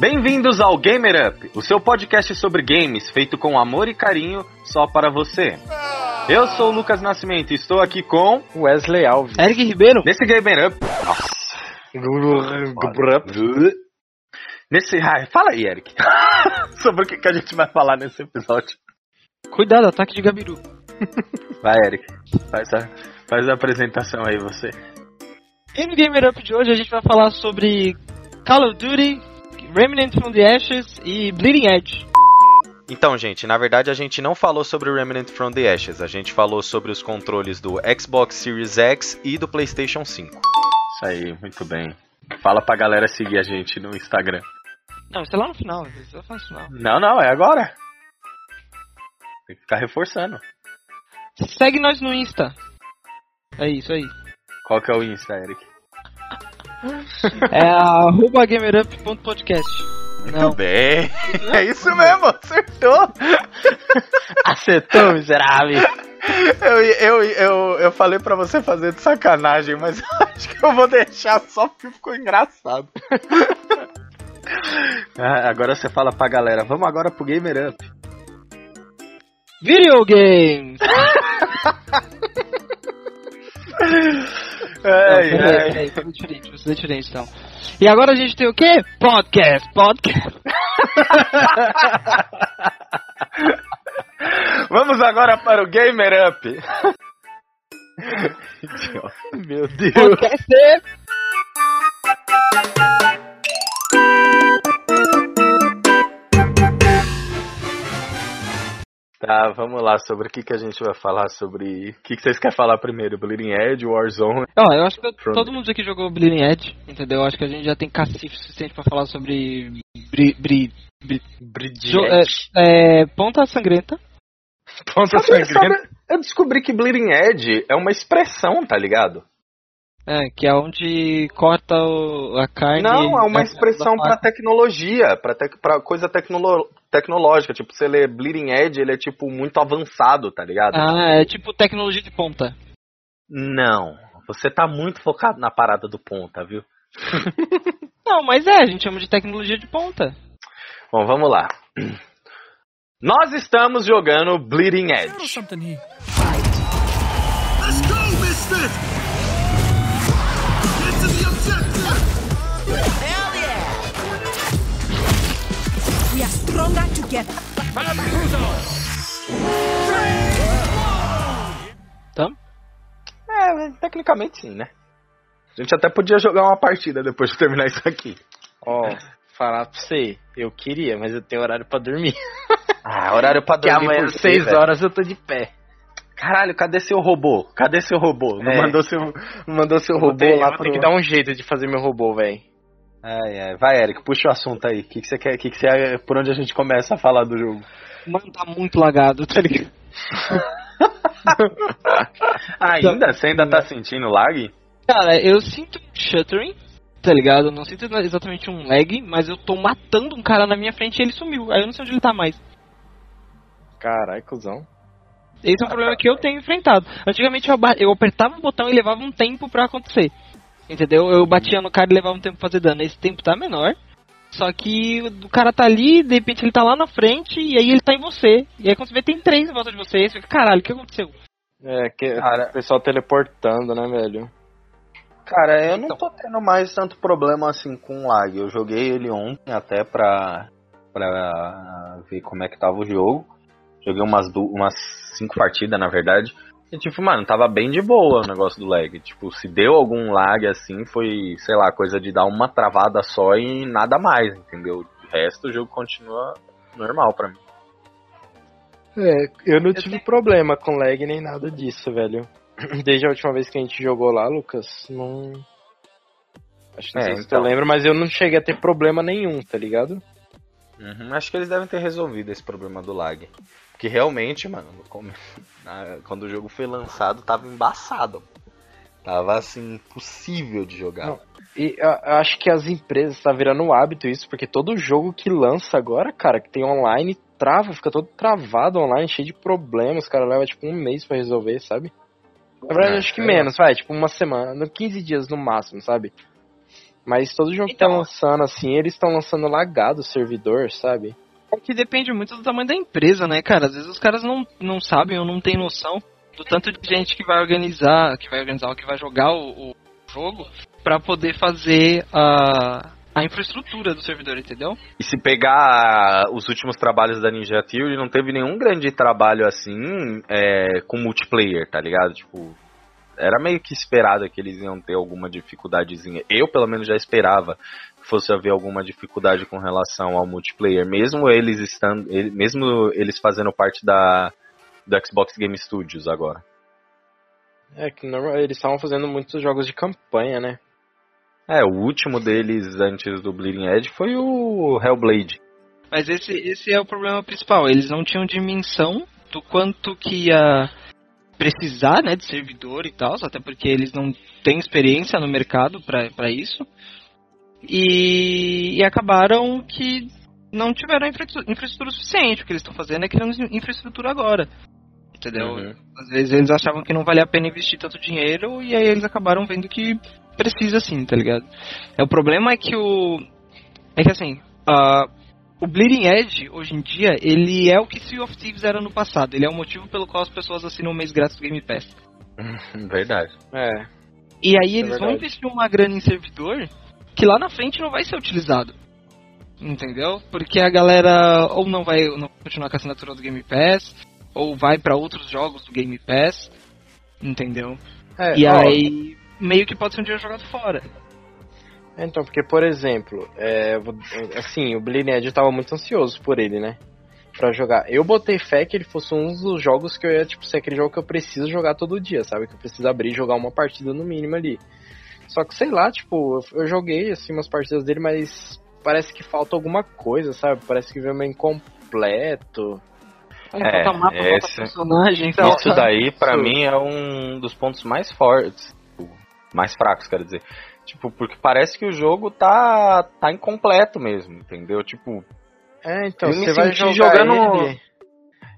Bem-vindos ao Gamer Up, o seu podcast sobre games feito com amor e carinho só para você. Eu sou o Lucas Nascimento e estou aqui com Wesley Alves. Eric Ribeiro. Nesse Gamer Up. Nossa. Nesse. Ai, fala aí, Eric. sobre o que, que a gente vai falar nesse episódio. Cuidado, ataque de Gabiru. Vai, Eric. Faz a, faz a apresentação aí, você. E no Gamer Up de hoje a gente vai falar sobre Call of Duty, Remnant from the Ashes e Bleeding Edge. Então, gente, na verdade a gente não falou sobre o Remnant from the Ashes, a gente falou sobre os controles do Xbox Series X e do PlayStation 5. Isso aí, muito bem. Fala pra galera seguir a gente no Instagram. Não, isso é lá no final, isso é no final. Não, não, é agora. Tem que ficar reforçando. Segue nós no Insta. É isso aí. Qual que é o Insta, Eric? É arroba gamerup.podcast. Muito Não. bem. É isso mesmo, acertou. Acertou, miserável. Eu, eu, eu, eu falei pra você fazer de sacanagem, mas acho que eu vou deixar só porque ficou engraçado. Ah, agora você fala pra galera, vamos agora pro Gamer Up. Video games! Ai, Não, peraí, peraí, fazer diferente, fazer diferente então. E agora a gente tem o quê? Podcast, podcast. Vamos agora para o Gamer Up. Meu Deus. Podcast. Tá, vamos lá, sobre o que, que a gente vai falar sobre. O que, que vocês querem falar primeiro? Bleeding Edge, Warzone? Ó, eu acho que From- todo mundo aqui jogou Bleeding Edge, entendeu? Eu acho que a gente já tem cacife suficiente pra falar sobre bri, bri, jo- é, é, Ponta Sangrenta. Ponta Sabe- sangrenta. sabe, eu descobri que Bleeding Edge é uma expressão, tá ligado? É, que é onde corta o- a carne. Não, é uma da- expressão faca. tecnologia, pra, tec, pra coisa tecnolo- tecnológica. Tipo, você lê Bleeding Edge, ele é tipo muito avançado, tá ligado? Ah, é tipo tecnologia de ponta. Não, você tá muito focado na parada do ponta, viu? Não, mas é, a gente chama de tecnologia de ponta. Bom, vamos lá. Nós estamos jogando Bleeding Edge. Let's go, mister! Stronger together. Então, É, tecnicamente sim, né? A gente até podia jogar uma partida depois de terminar isso aqui. Ó, falar pra você. Eu queria, mas eu tenho horário pra dormir. Ah, horário pra Que dormir. amanhã por às quê, 6 velho? horas eu tô de pé. Caralho, cadê seu robô? Cadê seu robô? Não É. mandou seu, não mandou seu robô Robô lá pro... tem que dar um jeito de fazer meu robô, velho. Ai, ai. Vai, Eric, puxa o assunto aí. O que, que você quer? Que que você, por onde a gente começa a falar do jogo? mano, tá muito lagado, tá ligado? Ainda? Você ainda tá sentindo lag? Cara, eu sinto um shuttering, tá ligado? Eu não sinto exatamente um lag, mas eu tô matando um cara na minha frente e ele sumiu. Aí eu não sei onde ele tá mais. Caralho, cuzão. Esse é um problema que eu tenho enfrentado. Antigamente eu apertava um botão e levava um tempo pra acontecer. Entendeu? Eu batia no cara e levava um tempo pra fazer dano. Esse tempo tá menor. Só que o cara tá ali, de repente ele tá lá na frente e aí ele tá em você. E aí quando você vê, tem três em volta de você. E você fica, caralho, o que aconteceu? É, que Cara. o pessoal teleportando, né, velho? Cara, eu não tô tendo mais tanto problema assim com lag. Eu joguei ele ontem até pra, pra ver como é que tava o jogo. Joguei umas, du- umas cinco partidas, na verdade. E tipo, mano, tava bem de boa o negócio do lag. Tipo, se deu algum lag assim, foi, sei lá, coisa de dar uma travada só e nada mais, entendeu? De resto, o jogo continua normal pra mim. É, eu não tive problema com lag nem nada disso, velho. Desde a última vez que a gente jogou lá, Lucas, não. Acho que não É, sei se então. tu lembra, mas eu não cheguei a ter problema nenhum, tá ligado? Uhum, acho que eles devem ter resolvido esse problema do lag. Porque realmente, mano, quando o jogo foi lançado, tava embaçado. Tava assim, impossível de jogar. Não. E eu acho que as empresas tá virando um hábito isso, porque todo jogo que lança agora, cara, que tem online, trava, fica todo travado online, cheio de problemas, cara leva tipo um mês pra resolver, sabe? Na verdade, É, acho que menos, vai, tipo uma semana, no 15 dias no máximo, sabe? Mas todo jogo que tá lançando, assim, eles estão lançando lagado o servidor, sabe? É que depende muito do tamanho da empresa, né, cara? Às vezes os caras não, não sabem ou não têm noção do tanto de gente que vai organizar, que vai organizar, que vai jogar o, o jogo para poder fazer a, a infraestrutura do servidor, entendeu? E se pegar os últimos trabalhos da Ninja Theory, não teve nenhum grande trabalho assim é, com multiplayer, tá ligado? Tipo, era meio que esperado que eles iam ter alguma dificuldadezinha. Eu, pelo menos, já esperava que fosse haver alguma dificuldade com relação ao multiplayer, mesmo eles estando, mesmo eles fazendo parte da do Xbox Game Studios agora. É que normal, eles estavam fazendo muitos jogos de campanha, né? É, o último deles antes do Bleeding Edge foi o Hellblade. Mas esse, esse é o problema principal. Eles não tinham dimensão do quanto que ia precisar né, de servidor e tal, até porque eles não têm experiência no mercado para isso. E, e, acabaram que não tiveram infraestrutura, infraestrutura suficiente. O que eles estão fazendo é criando infraestrutura agora. Entendeu? Uhum. Às vezes eles achavam que não valia a pena investir tanto dinheiro e aí eles acabaram vendo que precisa sim, tá ligado? É, o problema é que o. É que assim, uh, o Bleeding Edge, hoje em dia, ele é o que Sea of Thieves era no passado. Ele é o motivo pelo qual as pessoas assinam um mês grátis do Game Pass. Verdade. É. E aí é eles é vão investir uma grana em servidor que lá na frente não vai ser utilizado. Entendeu? Porque a galera ou não vai não continuar com a assinatura do Game Pass, ou vai para outros jogos do Game Pass, entendeu? É, e ó, aí meio que pode ser um dia jogado fora. Então, porque, por exemplo, é, assim, o Edge eu tava muito ansioso por ele, né? Pra jogar. Eu botei fé que ele fosse um dos jogos que eu ia, tipo, ser aquele jogo que eu preciso jogar todo dia, sabe? Que eu preciso abrir e jogar uma partida no mínimo ali. Só que, sei lá, tipo, eu, joguei, assim, umas partidas dele, mas parece que falta alguma coisa, sabe? Parece que veio meio incompleto. É, falta mapa, esse, falta personagem. Então, isso daí, pra mim, é um dos pontos mais fortes. Mais fracos, quero dizer. Tipo, porque parece que o jogo tá, tá incompleto mesmo, entendeu? Tipo. É, então, você vai jogar jogando. Ele...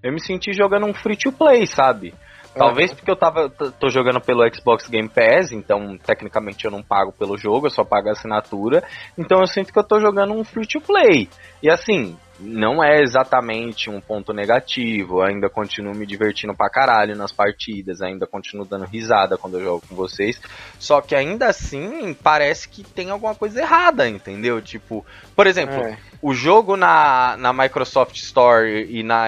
Eu me senti jogando um free to play, sabe? Talvez porque eu tava tô jogando pelo Xbox Game Pass, então tecnicamente eu não pago pelo jogo, eu só pago a assinatura. Então eu sinto que eu tô jogando um free to play. E assim, não é exatamente um ponto negativo. ainda continuo me divertindo pra caralho nas partidas, ainda continuo dando risada quando eu jogo com vocês. Só que ainda assim, parece que tem alguma coisa errada, entendeu? Tipo, por exemplo, é. o jogo na, na Microsoft Store e na,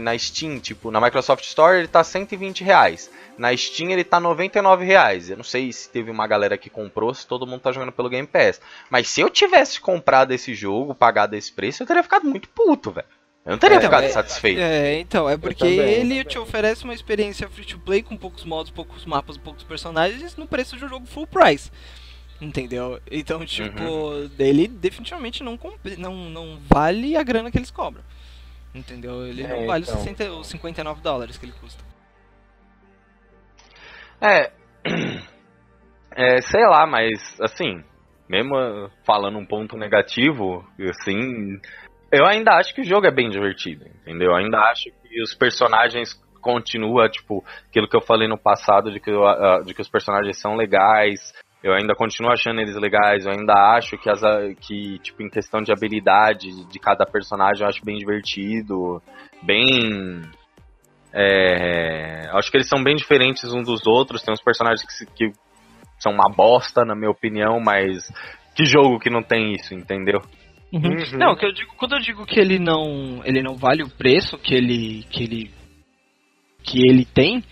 na Steam, tipo, na Microsoft Store ele tá 120 reais. Na Steam ele tá 99 reais. Eu não sei se teve uma galera que comprou, se todo mundo tá jogando pelo Game Pass. Mas se eu tivesse comprado esse jogo, pagado esse preço, eu teria ficado muito puto, velho. Eu não teria é, ficado é, satisfeito. É, então, é porque ele te oferece uma experiência free to play com poucos modos, poucos mapas, poucos personagens no preço de um jogo full price. Entendeu? Então, tipo, uhum. dele definitivamente não, não, não vale a grana que eles cobram. Entendeu? Ele não é, vale então. 60, os 59 dólares que ele custa. É, é, sei lá, mas assim, mesmo falando um ponto negativo, assim, eu ainda acho que o jogo é bem divertido, entendeu? Eu ainda acho que os personagens continua, tipo, aquilo que eu falei no passado de que, uh, de que os personagens são legais, eu ainda continuo achando eles legais, eu ainda acho que, as, que tipo, em questão de habilidade de cada personagem, eu acho bem divertido, bem é, acho que eles são bem diferentes uns dos outros. Tem uns personagens que, que são uma bosta, na minha opinião, mas que jogo que não tem isso, entendeu? Uhum. Uhum. Não, que eu digo, quando eu digo que ele não, ele não vale o preço que ele, que ele, que ele tem,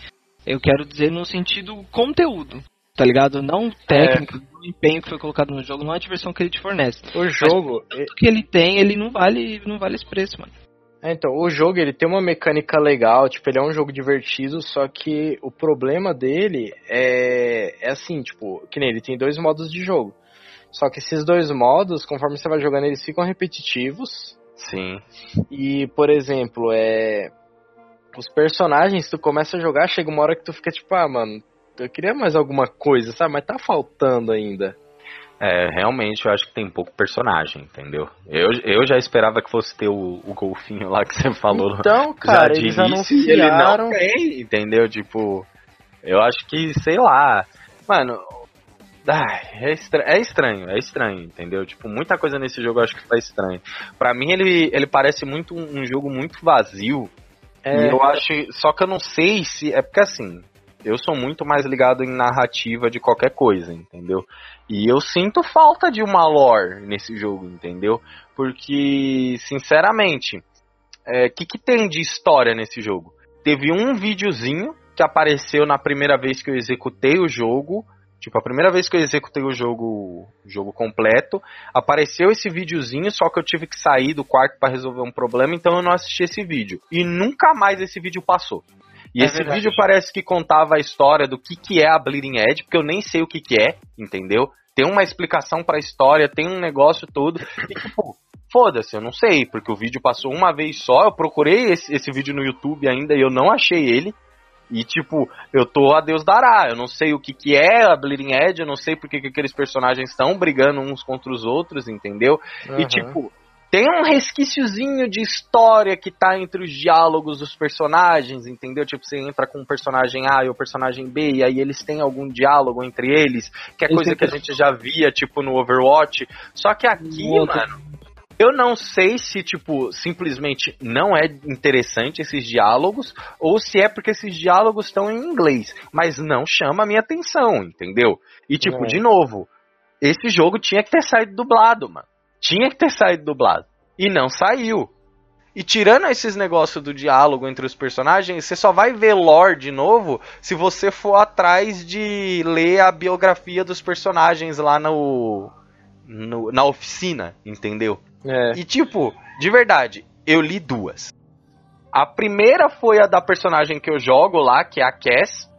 eu quero dizer no sentido conteúdo, tá ligado? Não técnico, é. não empenho que foi colocado no jogo, não a diversão que ele te fornece. O jogo, Mas, que ele tem, ele não vale, não vale esse preço, mano. É, então, o jogo ele tem uma mecânica legal, tipo, ele é um jogo divertido, só que o problema dele é, é assim, tipo, que nem ele tem dois modos de jogo. Só que esses dois modos, conforme você vai jogando, eles ficam repetitivos. Sim. E, por exemplo, é. Os personagens, tu começa a jogar, chega uma hora que tu fica tipo, ah, mano, eu queria mais alguma coisa, sabe? Mas tá faltando ainda. É, realmente eu acho que tem pouco personagem, entendeu? Eu, eu já esperava que fosse ter o, o golfinho lá que você falou. Então, cara, eles anunciaram... Ele não tem, entendeu? Tipo, eu acho que, sei lá... Mano, Ai, é, estra- é estranho, é estranho, entendeu? Tipo, muita coisa nesse jogo eu acho que tá estranho. Pra mim, ele, ele parece muito um, um jogo muito vazio. É, E eu acho. Só que eu não sei se. É porque assim. Eu sou muito mais ligado em narrativa de qualquer coisa, entendeu? E eu sinto falta de uma lore nesse jogo, entendeu? Porque, sinceramente, o que, que tem de história nesse jogo? Teve um videozinho que apareceu na primeira vez que eu executei o jogo. Tipo, a primeira vez que eu executei o jogo, jogo completo, apareceu esse videozinho, só que eu tive que sair do quarto para resolver um problema, então eu não assisti esse vídeo. E nunca mais esse vídeo passou. E É esse verdade. vídeo parece que contava a história do que, que é a Bleeding Edge, porque eu nem sei o que, que é, entendeu? Tem uma explicação pra história, tem um negócio todo. E tipo, foda-se, eu não sei, porque o vídeo passou uma vez só. Eu procurei esse, esse vídeo no YouTube ainda e eu não achei ele. E tipo, eu tô a Deus dará. Eu não sei o que, que é a Bleeding Edge, eu não sei porque que aqueles personagens estão brigando uns contra os outros, entendeu? E aham. tipo, tem um resquíciozinho de história que tá entre os diálogos dos personagens, entendeu? Tipo, você entra com o personagem A e o personagem B, e aí eles têm algum diálogo entre eles, que é coisa que a gente já via, tipo, no Overwatch. Só que aqui, outro. mano, eu não sei se, tipo, simplesmente não é interessante esses diálogos, ou se é porque esses diálogos estão em inglês, mas não chama a minha atenção, entendeu? E, tipo, É. de novo, esse jogo tinha que ter saído dublado, mano. Tinha que ter saído dublado. E não saiu. E tirando esses negócios do diálogo entre os personagens, você só vai ver lore de novo se você for atrás de ler a biografia dos personagens lá no, no- na oficina, entendeu? É. E tipo, de verdade, eu li duas. A primeira foi a da personagem que eu jogo lá, que é a Cass.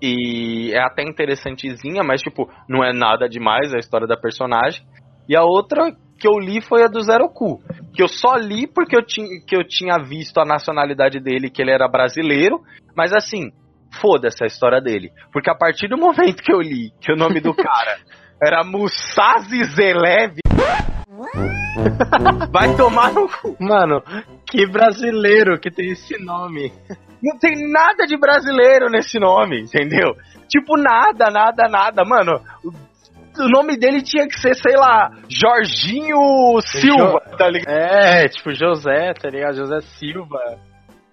E é até interessantezinha, mas tipo, não é nada demais a história da personagem. E a outra que eu li foi a do Zero Cu. Que eu só li porque eu, tinha, que eu tinha visto a nacionalidade dele, que ele era brasileiro. Mas assim, foda-se a história dele. Porque a partir do momento que eu li que o nome do cara era Musazi Zelev. Vai tomar no cu. Mano, que brasileiro que tem esse nome. Não tem nada de brasileiro nesse nome, entendeu? Tipo, nada, nada, nada. Mano, o, nome dele tinha que ser, sei lá, Jorginho Silva, tá ligado? É, tipo José, tá ligado? José Silva.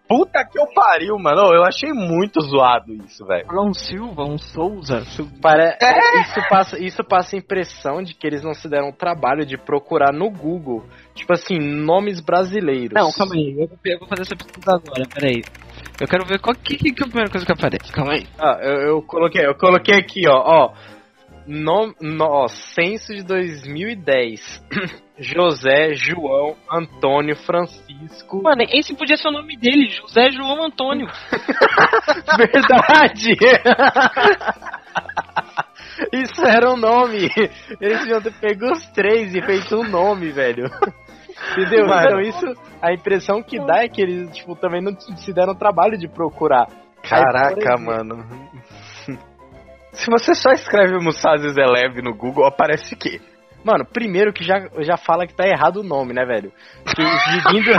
Puta que eu pariu, mano. Eu achei muito zoado isso, velho. Um Silva, um Souza. Pare... Isso, passa, isso passa a impressão de que eles não se deram o trabalho de procurar no Google, tipo assim, nomes brasileiros. Não, calma aí, eu vou, eu vou fazer essa pesquisa agora, peraí. Eu quero ver qual que, que, que é a primeira coisa que aparece, calma aí. Ah, eu, eu coloquei, eu coloquei aqui, ó, ó. No, ó, censo de 2010. José, João, Antônio, Francisco. Mano, esse podia ser o nome dele, José João Antônio. Verdade! Isso era um nome. Eles deviam ter pego os três e feito um nome, velho. Entendeu? Então isso, a impressão que dá é que eles, tipo, também não se deram o trabalho de procurar. Aí, Caraca, exemplo, mano. Se você só escreve Musazi Zelev no Google, aparece o quê? Mano, primeiro que já, já fala que tá errado o nome, né, velho? Que exibindo.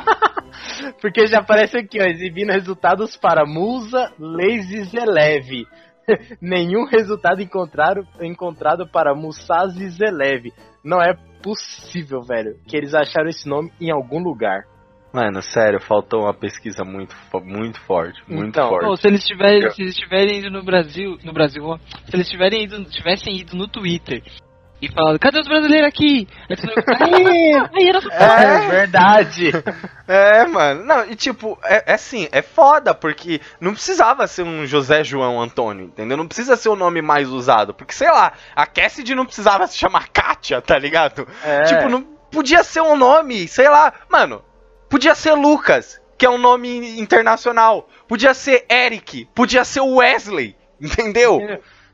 Porque já aparece aqui, ó, exibindo resultados para Musa, Lazy Zelev. Nenhum resultado encontrado, encontrado para Musazi Zelev. Não é possível, velho, que eles acharam esse nome em algum lugar. Mano, sério, faltou uma pesquisa muito, muito forte, muito Então, forte. Se eles tiverem, se eles tiverem ido no Brasil, no Brasil, ó, se eles tiverem ido, tivessem ido no Twitter e falado, cadê os brasileiros aqui? Aí eles falaram, "Aê, aí era só É, verdade. É, mano. Não, e tipo, é, é assim, é foda, porque não precisava ser um José João Antônio, entendeu? Não precisa ser o nome mais usado. Porque, sei lá, a Cassidy não precisava se chamar Kátia, tá ligado? É. Tipo, não podia ser um nome, sei lá, mano, podia ser Lucas, que é um nome internacional. Podia ser Eric, podia ser Wesley, entendeu?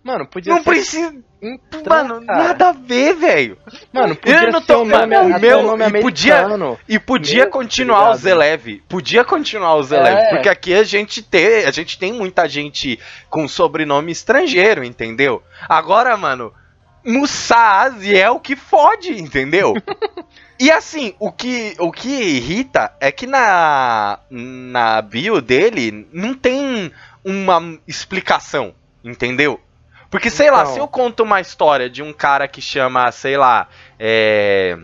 Mano, podia Não ser. precisa. Então, Mano, cara. nada a ver, velho. Mano, Eu podia não ser tô- um nome, mano, meu- um nome e podia-. E podia Meu, continuar tá o ligado? Zelev. Podia continuar o Zelev. É. Porque aqui a gente tem. A gente tem muita gente com sobrenome estrangeiro, entendeu? Agora, mano, Musazi é o que fode, entendeu? e assim, o que, o que irrita é que na, na bio dele não tem uma explicação, entendeu? Porque, sei lá, Então. se eu conto uma história de um cara que chama, sei lá, é.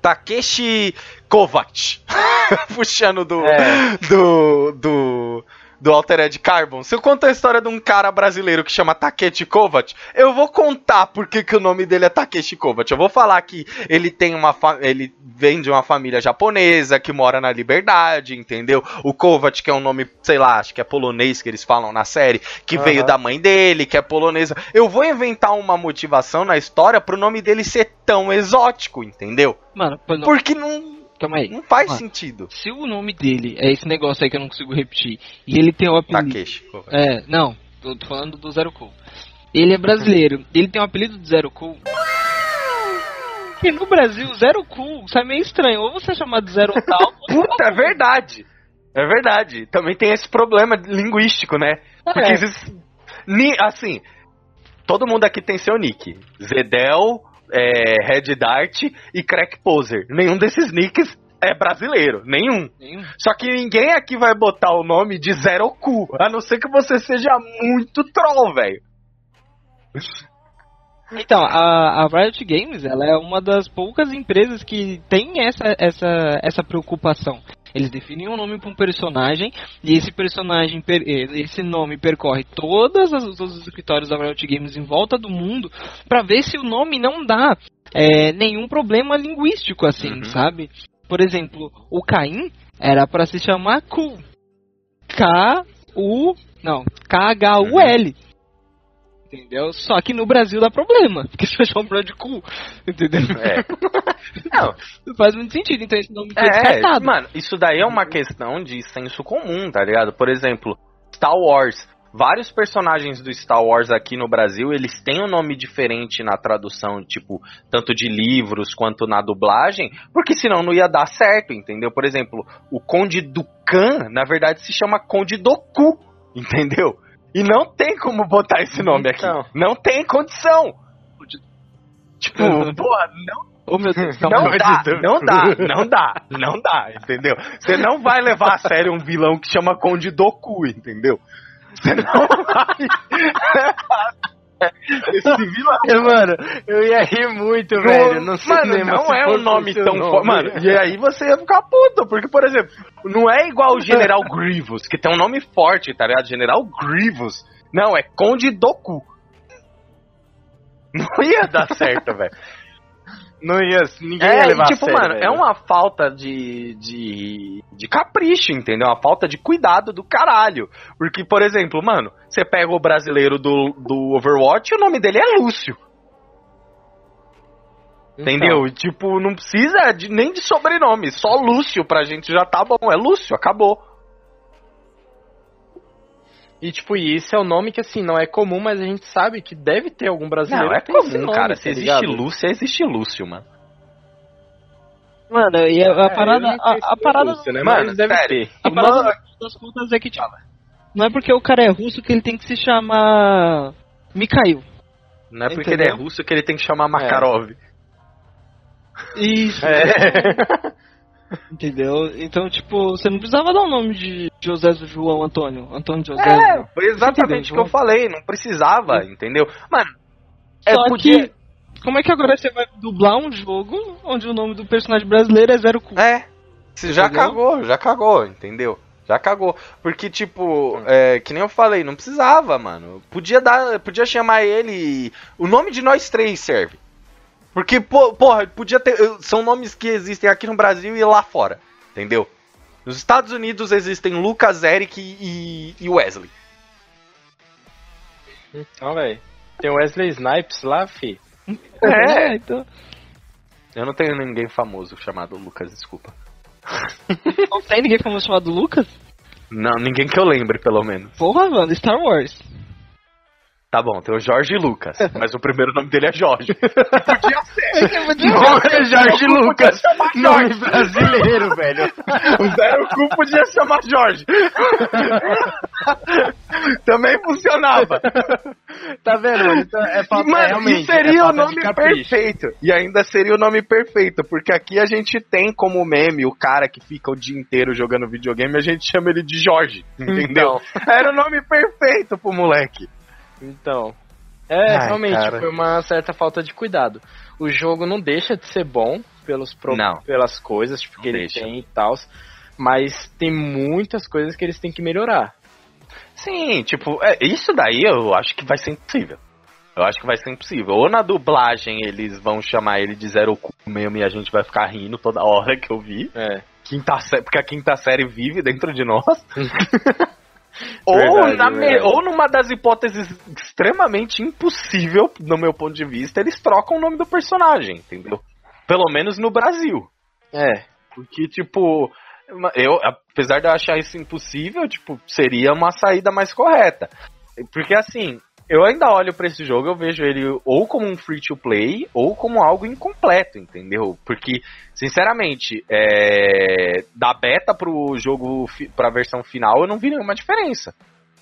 Takeshi Kovac, puxando do, É. do, do, do Altered Carbon. Se eu contar a história de um cara brasileiro que chama Takeshi Kovac, eu vou contar porque que o nome dele é Takeshi Kovac. Eu vou falar que ele tem uma ele vem de uma família japonesa que mora na Liberdade, entendeu? O Kovac que é um nome, sei lá, acho que é polonês que eles falam na série, que Aham. veio da mãe dele, que é polonesa. Eu vou inventar uma motivação na história pro nome dele ser tão exótico, entendeu? Mano, não, Porque não, calma aí. não faz Mano. sentido. Se o nome dele é esse negócio aí que eu não consigo repetir, e ele tem o apelido. Takeshi Kovac. É, não, tô, tô falando do Zero Cool. Ele é brasileiro, ele tem o apelido de Zero Cool. E no Brasil, Zero Cool, isso é meio estranho. Ou você é chamado de Zero Tal, ou Puta, é verdade. É verdade. Também tem esse problema linguístico, né? Porque É. existe. ni- Assim, todo mundo aqui tem seu nick. Zedel, é, Red Dart e Crack Poser. Nenhum desses nicks é brasileiro. Nenhum. nenhum. Só que ninguém aqui vai botar o nome de Zero Cu. A não ser que você seja muito troll, velho. Então, a, a Riot Games, ela é uma das poucas empresas que tem essa, essa, essa preocupação. Eles definem um nome para um personagem e esse personagem, per- eh, esse nome percorre todas as, todos os escritórios da Riot Games em volta do mundo para ver se o nome não dá eh, nenhum problema linguístico, assim, Uhum. sabe? Por exemplo, o Caim era para se chamar Ku. K-U. Não, K-H-U-L. Entendeu? Só que no Brasil dá problema, porque se eu chamar de cu, entendeu? É. Não, Não faz muito sentido, então esse nome foi É, descartado. mano, isso daí é uma questão de senso comum, tá ligado? Por exemplo, Star Wars. Vários personagens do Star Wars aqui no Brasil, eles têm um nome diferente na tradução, tipo, tanto de livros quanto na dublagem, porque senão não ia dar certo, entendeu? Por exemplo, o Conde Dukan, na verdade, se chama Conde Doku, entendeu? E não tem como botar esse nome Então. aqui. Não tem condição. Tipo, porra, não Oh meu Deus, não calma. dá, não dá, não dá, não dá, entendeu? Você não vai levar a sério um vilão que chama Conde Doku, entendeu? Você não vai. Esse vilão. É, Mano, eu ia rir muito, velho. No mano, cinema, não se é um nome tão forte. Mano, e aí você ia ficar puto, porque, por exemplo, não é igual o General Grievous, que tem um nome forte, tá ligado? General Grievous. Não, é Conde Doku. Não ia dar certo, velho. Não ia, ninguém ia É, levar e, tipo, a sério, mano, velho. é uma falta de, de, de capricho, entendeu? Uma falta de cuidado do caralho. Porque, por exemplo, mano, você pega o brasileiro do, do Overwatch e o nome dele é Lúcio. Então, Entendeu? E, tipo, não precisa de, nem de sobrenome, só Lúcio pra gente já tá bom. É Lúcio, acabou. E tipo, isso é um nome que assim, não é comum, mas a gente sabe que deve ter algum brasileiro Não, é comum, nome, cara. tá Se existe ligado? Lúcio, existe Lúcio, mano. Mano, e a, a É, parada. A, a parada. Lúcio, né? Mano, deve sério. ter. A parada das contas é que, tipo, não é porque o cara é russo que ele tem que se chamar. Mikhail. Não é porque Entendeu? ele é russo que ele tem que chamar Makarov. Isso. É. Entendeu? Então, tipo, você não precisava dar o nome de José João Antônio. Antônio José. É, foi exatamente o que eu falei, não precisava, entendeu? Mano, é, Só podia... que. Como é que agora você vai dublar um jogo onde o nome do personagem brasileiro é Zero Cu? É, você já Entendeu? cagou, já cagou, entendeu? Já cagou. Porque, tipo, é, que nem eu falei, não precisava, mano. Podia dar, podia chamar ele. O nome de nós três serve. Porque, pô, porra, podia ter. São nomes que existem aqui no Brasil e lá fora. Entendeu? Nos Estados Unidos existem Lucas, Eric e, e Wesley. Então, velho. Tem Wesley Snipes lá, fi. É. então. Eu não tenho ninguém famoso chamado Lucas, desculpa. Não tem ninguém famoso chamado Lucas? Não, ninguém que eu lembre, pelo menos. Porra, mano, Star Wars. Tá bom, tem o Jorge Lucas, mas o primeiro nome dele é Jorge. Podia ser. Nome Jorge Zero Cu Lucas. Nome Jorge. brasileiro, velho. O Zero Cu podia chamar Jorge. Também funcionava. Tá vendo, mano? Então, é falta, é, realmente, e seria é o nome perfeito. E ainda seria o nome perfeito, porque aqui a gente tem como meme o cara que fica o dia inteiro jogando videogame, a gente chama ele de Jorge, entendeu? Era o nome perfeito pro moleque. Então. É, Ai, realmente, cara. foi uma certa falta de cuidado. O jogo não deixa de ser bom pelos pro- pelas coisas tipo, que ele deixa. tem e tal, mas tem muitas coisas que eles têm que melhorar. Sim, tipo, é, isso daí eu acho que vai ser impossível. Eu acho que vai ser impossível. Ou na dublagem eles vão chamar ele de Zero Cu mesmo e a gente vai ficar rindo toda hora que eu vi. É. Quinta sé- porque a quinta série vive dentro de nós. ou, Verdade, na verdade. ou numa das hipóteses extremamente impossível, no meu ponto de vista, eles trocam o nome do personagem, entendeu? Pelo menos no Brasil. É. Porque, tipo, eu, apesar de eu achar isso impossível, tipo, seria uma saída mais correta. Porque, assim, eu ainda olho pra esse jogo, eu vejo ele ou como um free to play, ou como algo incompleto, entendeu? Porque, sinceramente, é, da beta pro jogo, pra versão final, eu não vi nenhuma diferença.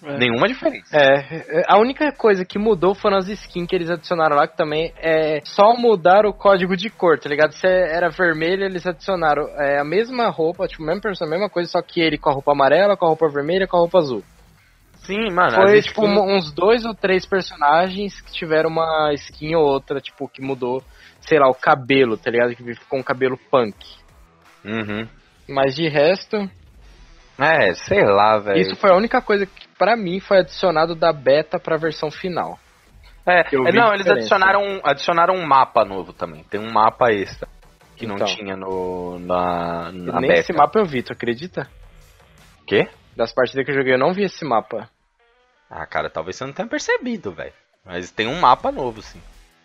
É. Nenhuma diferença. É, é, a única coisa que mudou foram as skins que eles adicionaram lá, que também é só mudar o código de cor, tá ligado? Se era vermelho, eles adicionaram é, a mesma roupa, tipo, mesmo a mesma coisa, só que ele com a roupa amarela, com a roupa vermelha e com a roupa azul. Sim, mano. Foi, tipo, uns dois ou três personagens que tiveram uma skin ou outra, tipo, que mudou, sei lá, o cabelo, tá ligado? Que ficou um cabelo punk. Uhum. Mas de resto, É, sei lá, velho. isso foi a única coisa que pra mim foi adicionado da beta pra versão final. É, Eu é, não, eles adicionaram, adicionaram um mapa novo também. Tem um mapa extra que não Então. tinha no, na, na Nem beta. esse mapa eu vi, tu acredita? Quê? Das partidas que eu joguei eu não vi esse mapa. Ah, cara, talvez você não tenha percebido, velho. Mas tem um mapa novo, sim.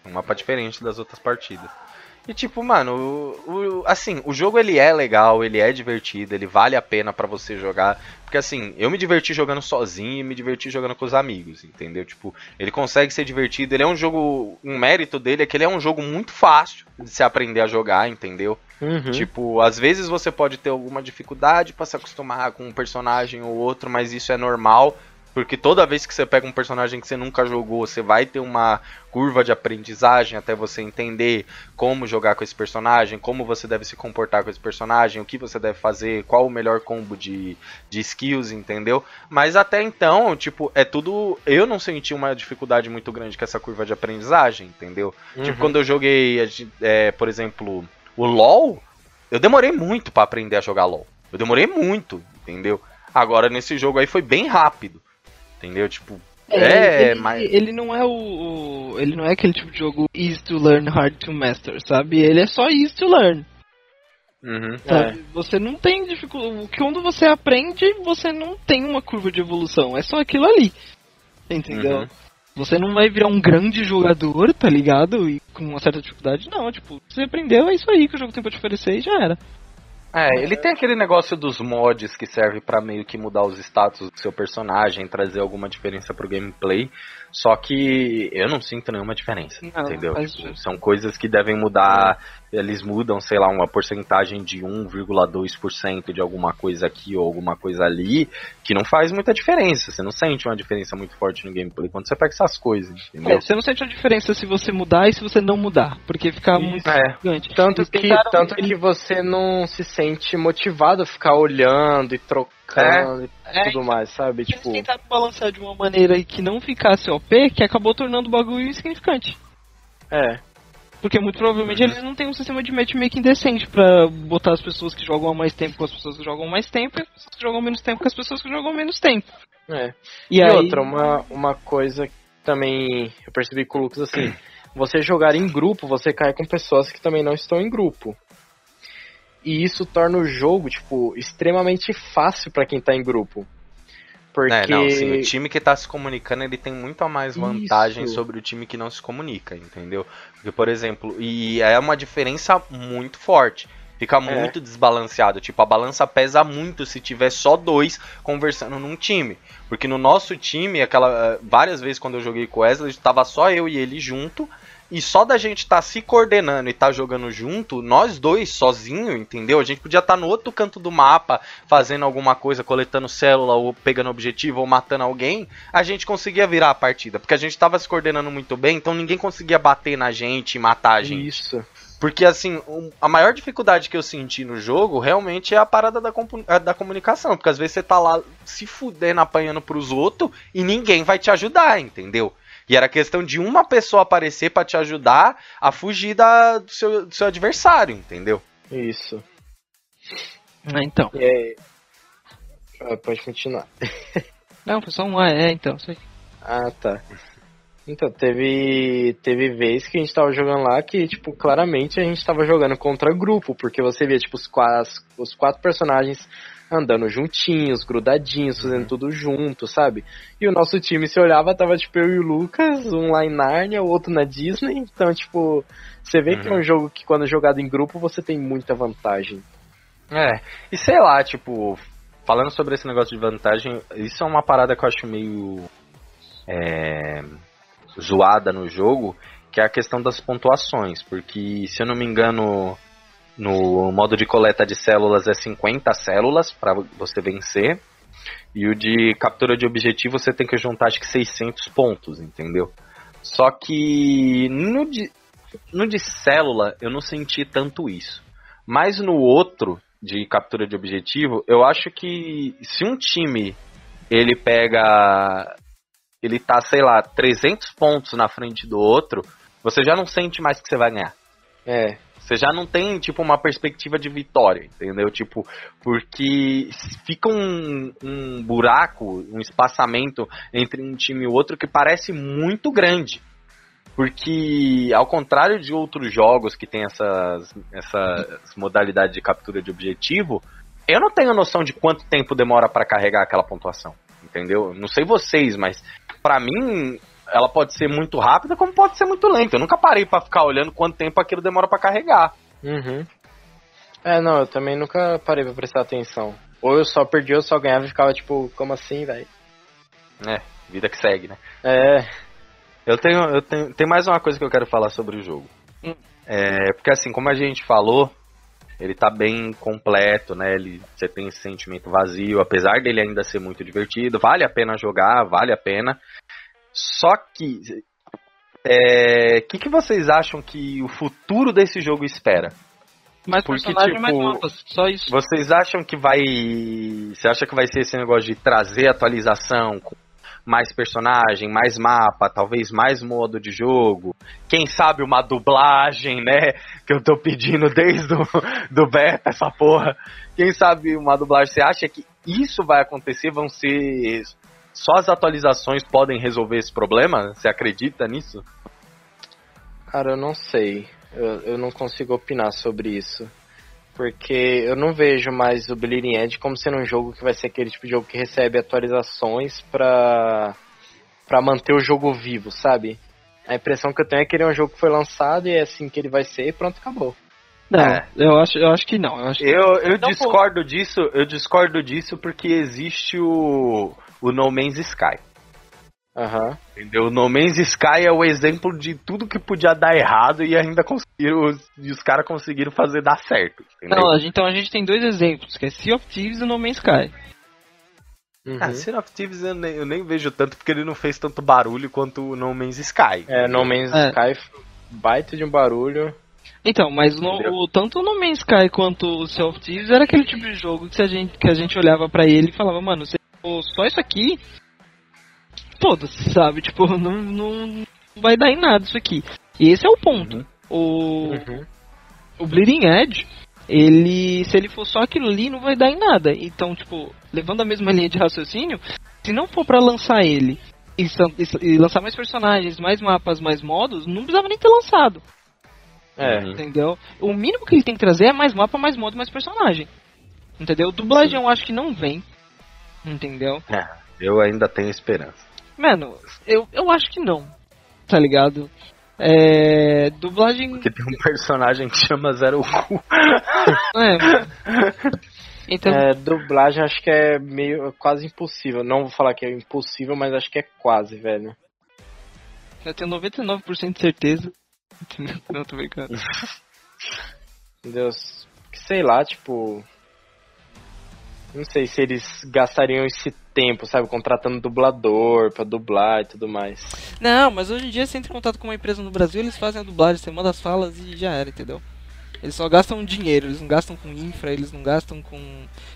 Um mapa diferente das outras partidas. E tipo, mano, o, o- assim, o jogo ele é legal, ele é divertido, ele vale a pena pra você jogar. Porque assim, eu me diverti jogando sozinho e me diverti jogando com os amigos, entendeu? Tipo, ele consegue ser divertido, ele é um jogo. Um mérito dele é que ele é um jogo muito fácil de se aprender a jogar, entendeu? Uhum. Tipo, às vezes você pode ter alguma dificuldade pra se acostumar com um personagem ou outro, mas isso é normal, porque toda vez que você pega um personagem que você nunca jogou, você vai ter uma curva de aprendizagem até você entender como jogar com esse personagem, como você deve se comportar com esse personagem, o que você deve fazer, qual o melhor combo de, de skills, entendeu? Mas até então, tipo, é tudo. Eu não senti uma dificuldade muito grande com essa curva de aprendizagem, entendeu? Uhum. Tipo, quando eu joguei, é, por exemplo, o LoL, eu demorei muito pra aprender a jogar LoL. Eu demorei muito, entendeu? Agora, nesse jogo aí foi bem rápido, entendeu? Tipo, é, ele, mas... ele não é o, o- Ele não é aquele tipo de jogo easy to learn, hard to master, sabe? Ele é só easy to learn. Uhum. Sabe? Você não tem dificuldade. Quando você aprende, você não tem uma curva de evolução. É só aquilo ali. Entendeu? Uhum. Você não vai virar um grande jogador, tá ligado? E com uma certa dificuldade, não. Tipo, você aprendeu, é isso aí que o jogo tem pra te oferecer e já era. É, ele tem aquele negócio dos mods que serve pra meio que mudar os status do seu personagem, trazer alguma diferença pro gameplay. Só que eu não sinto nenhuma diferença, Não, entendeu? Tipo, são coisas que devem mudar. Eles mudam, sei lá, uma porcentagem de 1,2% de alguma coisa aqui ou alguma coisa ali, que não faz muita diferença. Você não sente uma diferença muito forte no gameplay quando você pega essas coisas, entendeu? É, você não sente a diferença se você mudar e se você não mudar. Porque fica muito É. gigante. Tanto Eles que, tentaram- tanto que você não se sente motivado a ficar olhando e trocando É, e tudo mais, sabe? Eles Tipo, tentaram balancear de uma maneira que não ficasse OP, que acabou tornando o bagulho insignificante. é. Porque muito provavelmente eles não têm um sistema de matchmaking decente pra botar as pessoas que jogam há mais tempo com as pessoas que jogam mais tempo e as pessoas que jogam menos tempo com as pessoas que jogam menos tempo. É. E, E, aí, outra, uma, uma coisa que também eu percebi com o Lucas assim, você jogar em grupo, você cai com pessoas que também não estão em grupo. E isso torna o jogo, tipo, extremamente fácil pra quem tá em grupo. Porque É, não, sim, o time que tá se comunicando, ele tem muito a mais vantagem Isso. sobre o time que não se comunica, entendeu? Porque, por exemplo, e é uma diferença muito forte. Fica muito desbalanceado. Tipo, a balança pesa muito se tiver só dois conversando num time. Porque no nosso time, aquela. eh, Várias vezes quando eu joguei com o Wesley, tava só eu e ele junto. E só da gente tá se coordenando e tá jogando junto, nós dois sozinho, entendeu? A gente podia estar no outro canto do mapa fazendo alguma coisa, coletando célula ou pegando objetivo ou matando alguém, a gente conseguia virar a partida, porque a gente tava se coordenando muito bem, então ninguém conseguia bater na gente e matar a gente. Isso. Porque, assim, a maior dificuldade que eu senti no jogo realmente é a parada da, eh, da comunicação. Porque às vezes você tá lá se fudendo, apanhando pros outros e ninguém vai te ajudar, entendeu? E era questão de uma pessoa aparecer pra te ajudar a fugir da, do, seu, do seu adversário, entendeu? Isso. Ah, então. Ah, pode continuar. Não, foi só um. Ah, é, então. Isso aí. Ah, tá. Então, teve, teve vez que a gente tava jogando lá que, tipo, claramente a gente tava jogando contra grupo, porque você via, tipo, os quatro, os quatro personagens andando juntinhos, grudadinhos, fazendo tudo junto, sabe? E o nosso time se olhava, tava, tipo, eu e o Lucas, um lá em Nárnia, o outro na Disney, então, tipo, você vê que é um jogo que quando jogado em grupo você tem muita vantagem. É, e sei lá, tipo, falando sobre esse negócio de vantagem, isso é uma parada que eu acho meio é, zoada no jogo, que é a questão das pontuações, porque se eu não me engano, no modo de coleta de células é 50 células para você vencer, e o de captura de objetivo você tem que juntar acho que 600 pontos, entendeu? Só que no de, no de célula eu não senti tanto isso. Mas no outro, de captura de objetivo, eu acho que se um time ele pega. Ele tá, sei lá, 300 pontos na frente do outro, você já não sente mais que você vai ganhar. É, Você já não tem, tipo, uma perspectiva de vitória, entendeu? Tipo, porque fica um, um buraco, um espaçamento entre um time e outro que parece muito grande. Porque, ao contrário de outros jogos que tem essas, essas modalidades de captura de objetivo, eu não tenho noção de quanto tempo demora para carregar aquela pontuação. Entendeu? Não sei vocês, mas para mim ela pode ser muito rápida como pode ser muito lenta. Eu nunca parei para ficar olhando quanto tempo aquilo demora para carregar. Uhum. É, não, eu também nunca parei pra prestar atenção. Ou eu só perdi, ou eu só ganhava e ficava tipo, como assim, velho? É, vida que segue, né? É, Eu tenho, eu tenho, tem mais uma coisa que eu quero falar sobre o jogo. Hum. É, porque assim, como a gente falou, ele tá bem completo, né? Ele, você tem esse sentimento vazio, apesar dele ainda ser muito divertido, vale a pena jogar, vale a pena. Só que, é, que que vocês acham que o futuro desse jogo espera? Mais Porque, personagem, mais tipo, mapas. Só isso. Vocês acham que vai. Você acha que vai ser esse negócio de trazer atualização com mais personagem, mais mapa, talvez mais modo de jogo? Quem sabe uma dublagem, né? Que eu tô pedindo desde o do beta essa porra. Quem sabe uma dublagem? Você acha que isso vai acontecer? Vão ser. Só as atualizações podem resolver esse problema? Você acredita nisso? cara, eu não sei. Eu, eu não consigo opinar sobre isso. Porque eu não vejo mais o Bleeding Edge como sendo um jogo que vai ser aquele tipo de jogo que recebe atualizações pra, pra manter o jogo vivo, sabe? A impressão que eu tenho é que ele é um jogo que foi lançado e é assim que ele vai ser e pronto, acabou. Não, É. eu, acho, eu acho que não. Eu acho que... Eu, eu discordo disso, eu discordo disso porque existe o, o No Man's Sky. Aham. Entendeu? O No Man's Sky é o exemplo de tudo que podia dar errado e ainda conseguiram. E os caras conseguiram fazer dar certo. Entendeu? Não, então a gente tem dois exemplos, que é Sea of Thieves e No Man's Sky. Uhum. Ah, Sea of Thieves eu nem, eu nem vejo tanto porque ele não fez tanto barulho quanto o No Man's Sky. É, No Man's É. Sky, baita de um barulho. Então, mas no- o, tanto o No Man's Sky quanto o Sea of Thieves era aquele tipo de jogo que a gente, que a gente olhava pra ele e falava, mano, se for só isso aqui, foda-se, sabe? Tipo, não, não vai dar em nada isso aqui. E esse é o ponto. Uhum. O, Uhum. o Bleeding Edge, ele, se ele for só aquilo ali, não vai dar em nada. Então, tipo, levando a mesma linha de raciocínio, se não for pra lançar ele e, e- lançar mais personagens, mais mapas, mais modos, não precisava nem ter lançado. É. Entendeu? O mínimo que ele tem que trazer é mais mapa, mais modo, mais personagem. Entendeu? Dublagem eu acho que não vem. Entendeu? É, eu ainda tenho esperança. Mano, eu, eu acho que não. Tá ligado? É. Dublagem. Porque tem um personagem que chama Zero Cu. É. Então, É, dublagem acho que é meio quase impossível. Não vou falar que é impossível, mas acho que é quase, velho. eu tenho 99% de certeza. Não, tô brincando. Que sei lá, tipo. Não sei se eles gastariam esse tempo, sabe? Contratando dublador pra dublar e tudo mais. Não, mas hoje em dia você entra em contato com uma empresa no Brasil, eles fazem a dublagem, você manda as falas e já era, entendeu? Eles só gastam dinheiro, eles não gastam com infra, eles não gastam com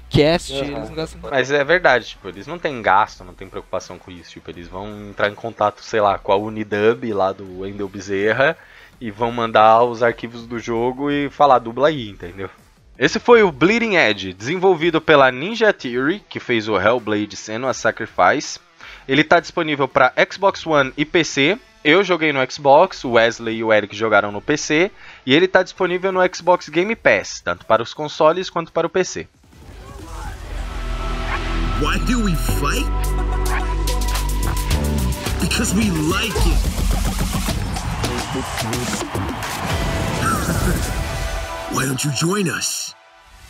cast, Uhum. eles não gastam com... Mas é verdade, tipo, eles não têm gasto, não tem preocupação com isso. Tipo, eles vão entrar em contato, sei lá, com a Unidub lá do Wendel Bezerra e vão mandar os arquivos do jogo e falar dubla aí, entendeu? Esse foi o Bleeding Edge, desenvolvido pela Ninja Theory, que fez o Hellblade Senua Sacrifice. Ele está disponível para Xbox One e PC. Eu joguei no Xbox, o Wesley e o Eric jogaram no PC, e ele está disponível no Xbox Game Pass, tanto para os consoles quanto para o PC. Why do we fight? Because we like it. Why don't you join us?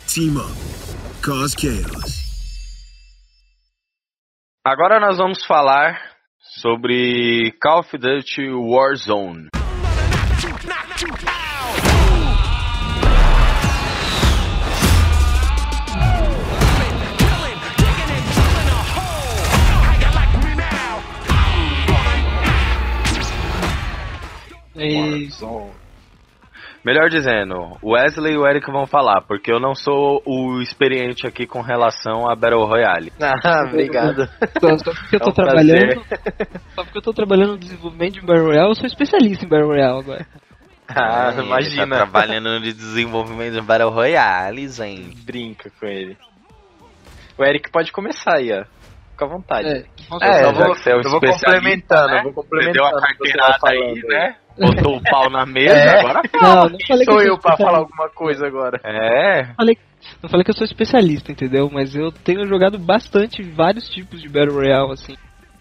Team up. Cause chaos. Agora nós vamos falar sobre Call of Duty Warzone. E... Melhor dizendo, o Wesley e o Eric vão falar, porque eu não sou o experiente aqui com relação a Battle Royale. Ah, obrigado. Só, só porque eu É tô um trabalhando. Só porque eu tô trabalhando no desenvolvimento de Battle Royale, eu sou especialista em Battle Royale agora. Ah, Ele imagina. Tá trabalhando no desenvolvimento de Battle Royale, gente. Brinca com ele. O Eric pode começar aí, ó. Fica à vontade. É, É, já vou, você é um eu vou complementando, né? eu vou Você complementando. deu a o que você carteirada aí, falando né? Botou o pau na mesa, É. agora Não, não falei que Sou eu eu pra falar alguma coisa agora. É. Não falei que eu sou especialista, entendeu? Mas eu tenho jogado bastante vários tipos de Battle Royale, assim.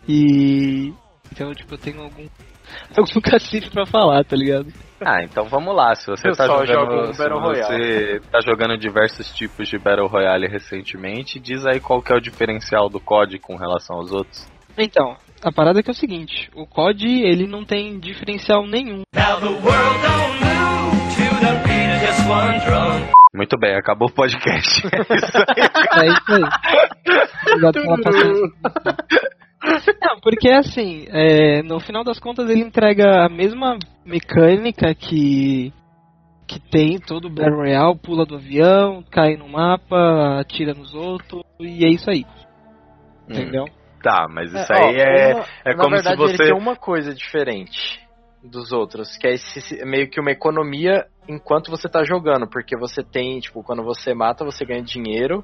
E. Então, tipo, eu tenho algum. algum cacete pra falar, tá ligado? Ah, então vamos lá. Se você Eu tá só jogando, um se Battle você tá jogando diversos tipos de Battle Royale recentemente, diz aí qual que é o diferencial do COD com relação aos outros. Então, a parada é que é o seguinte: o COD, ele não tem diferencial nenhum. Muito bem, acabou o podcast. É isso aí. É isso aí. Obrigado pela paciência. Não, porque assim, é, no final das contas ele entrega a mesma mecânica que que tem todo o Battle Royale, pula do avião, cai no mapa, atira nos outros, e é isso aí. Entendeu? Tá, mas isso ó, aí é, uma- é na como verdade, se você. ele tem uma coisa diferente dos outros, que é esse, meio que uma economia enquanto você tá jogando, porque você tem, tipo, quando você mata, você ganha dinheiro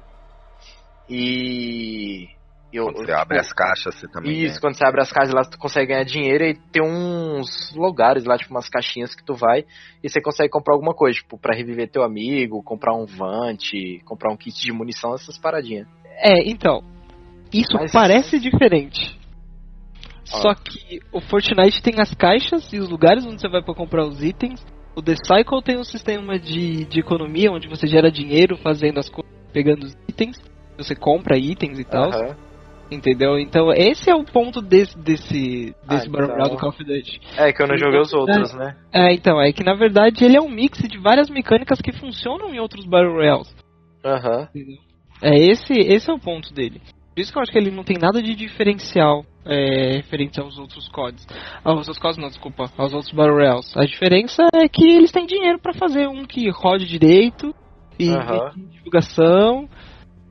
e... eu- Quando você tipo, abre as caixas, você também. Isso, ganha. quando você abre as caixas lá, tu consegue ganhar dinheiro e tem uns lugares lá, tipo umas caixinhas que tu vai e você consegue comprar alguma coisa, tipo, pra reviver teu amigo, comprar um vante, comprar um kit de munição, essas paradinhas. É, então, isso Mas- parece diferente. Ó. Só que o Fortnite tem as caixas e os lugares onde você vai pra comprar os itens. O The Cycle tem um sistema de, de economia onde você gera dinheiro fazendo as coisas, pegando os itens. Você compra itens e tal. Aham. Entendeu? Então esse é o ponto desse desse, desse Ah, Battle então- do Call of Duty. É que eu não joguei os outros, né? É, então, é que na verdade ele é um mix de várias mecânicas que funcionam em outros Battle Royales. Aham. É esse, esse é o ponto dele. Por isso que eu acho que ele não tem nada de diferencial é, referente aos outros CODs. Aos outros CODs não, desculpa, aos outros Battle Royales. A diferença é que eles têm dinheiro pra fazer um que rode direito e, e divulgação,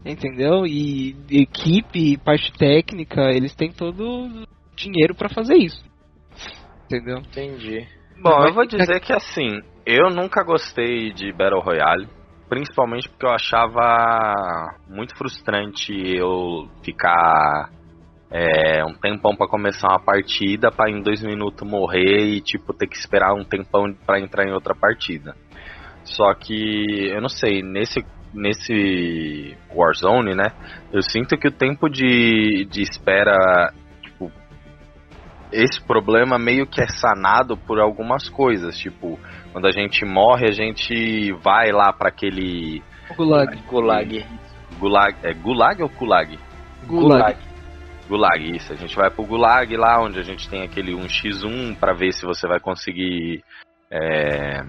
entendeu? E, e equipe, parte técnica, eles têm todo o dinheiro pra fazer isso. Entendeu? Entendi. Bom, eu vou dizer que assim, eu nunca gostei de Battle Royale. Principalmente porque eu achava muito frustrante eu ficar é, um tempão pra começar uma partida, pra em dois minutos morrer e tipo ter que esperar um tempão pra entrar em outra partida. Só que eu não sei, nesse nesse Warzone, né? Eu sinto que o tempo de, de espera, esse problema meio que é sanado por algumas coisas, tipo, quando a gente morre, a gente vai lá pra aquele Gulag. Gulag. gulag, é gulag ou gulag? Gulag. Gulag, isso. A gente vai pro Gulag lá, onde a gente tem aquele 1x1 pra ver se você vai conseguir é,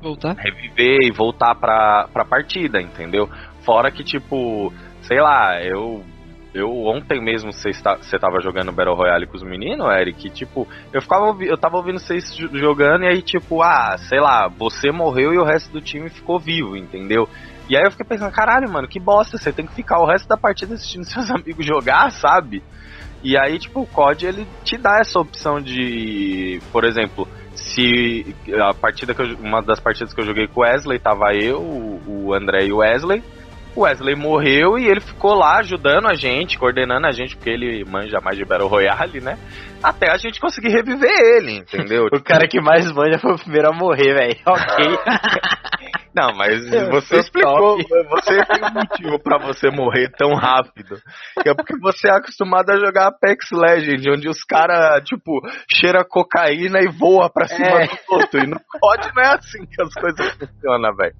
Voltar? reviver e voltar pra, pra partida, entendeu? Fora que, tipo, sei lá, eu eu ontem mesmo você está, você tava jogando Battle Royale com os meninos, Eric, tipo, eu ficava eu tava ouvindo vocês jo- jogando e aí tipo, ah, sei lá, você morreu e o resto do time ficou vivo, entendeu? E aí eu fiquei pensando, caralho, mano, que bosta, você tem que ficar o resto da partida assistindo seus amigos jogar, sabe? E aí, tipo, o COD ele te dá essa opção de, por exemplo, se a partida que eu, uma das partidas que eu joguei com o Wesley tava eu, o André e o Wesley. O Wesley morreu e ele ficou lá ajudando a gente, coordenando a gente, porque ele manja mais de Battle Royale, né? Até a gente conseguir reviver ele, entendeu? O cara que mais manja foi o primeiro a morrer, velho. Ok. Não, mas você explicou, você tem um motivo pra você morrer tão rápido. Que é porque você é acostumado a jogar Apex Legends, onde os caras, tipo, cheira cocaína e voa pra cima É. do outro. E não pode, não é assim que as coisas funcionam, velho.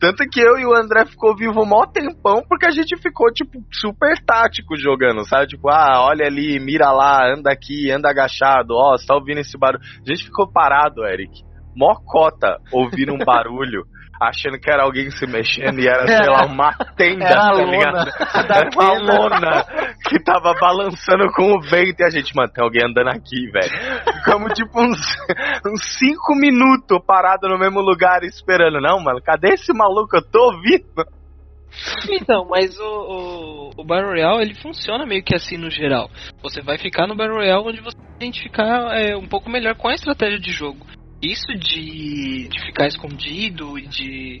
Tanto que eu e o André ficou vivo mó tempão, porque a gente ficou, tipo, super tático jogando, sabe? Tipo, ah, olha ali, mira lá, anda aqui, anda agachado, ó, você tá ouvindo esse barulho. A gente ficou parado, Eric. Mó cota ouvindo um barulho. Achando que era alguém se mexendo e era, sei lá, uma tenda, tá ligado? da Era uma lona que tava balançando com o vento e a gente, mano, tem alguém andando aqui, velho. Ficamos tipo uns, uns cinco minutos parados no mesmo lugar esperando. Não, mano, cadê esse maluco? Eu tô ouvindo. Então, mas o, o, o Battle Royale ele funciona meio que assim no geral. Você vai ficar no Battle Royale onde você identificar é, um pouco melhor com a estratégia de jogo. Isso de, de ficar escondido e de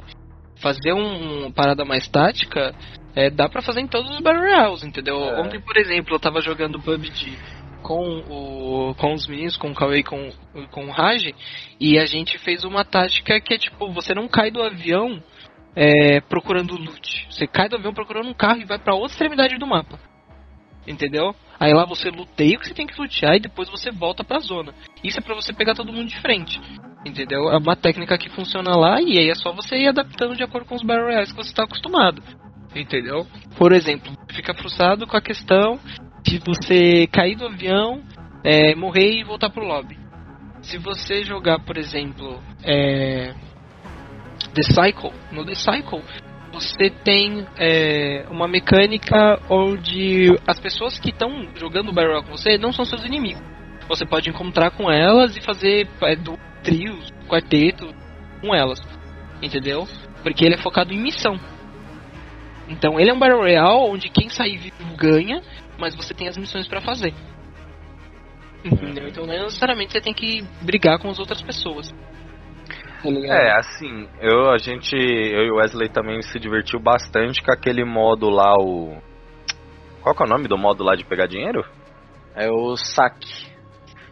fazer um, uma parada mais tática, é, dá pra fazer em todos os Battle Royales, entendeu? É. Ontem, por exemplo, eu tava jogando PUBG com, o, com os meninos, com o Kawei e com, com o Raj, e a gente fez uma tática que é tipo, você não cai do avião é, procurando loot. Você cai do avião procurando um carro e vai pra outra extremidade do mapa. Entendeu? Aí lá você luteia o que você tem que lutear e depois você volta pra zona. Isso é pra você pegar todo mundo de frente. Entendeu? É uma técnica que funciona lá e aí é só você ir adaptando de acordo com os Battle Royales que você tá acostumado. Entendeu? Por exemplo, fica frustrado com a questão de você cair do avião, é, morrer e voltar pro lobby. Se você jogar, por exemplo, é, The Cycle, no The Cycle, você tem é, uma mecânica onde as pessoas que estão jogando Battle Royale com você não são seus inimigos. Você pode encontrar com elas e fazer é, du- trios, quarteto com elas. Entendeu? Porque ele é focado em missão. Então ele é um Battle Royale onde quem sair vivo ganha, mas você tem as missões pra fazer. Entendeu? Então não necessariamente você tem que brigar com as outras pessoas. Tá ligado? É, assim, eu, a gente, eu e o Wesley também se divertiu bastante com aquele modo lá, o. Qual que é o nome do modo lá de pegar dinheiro? É o saque.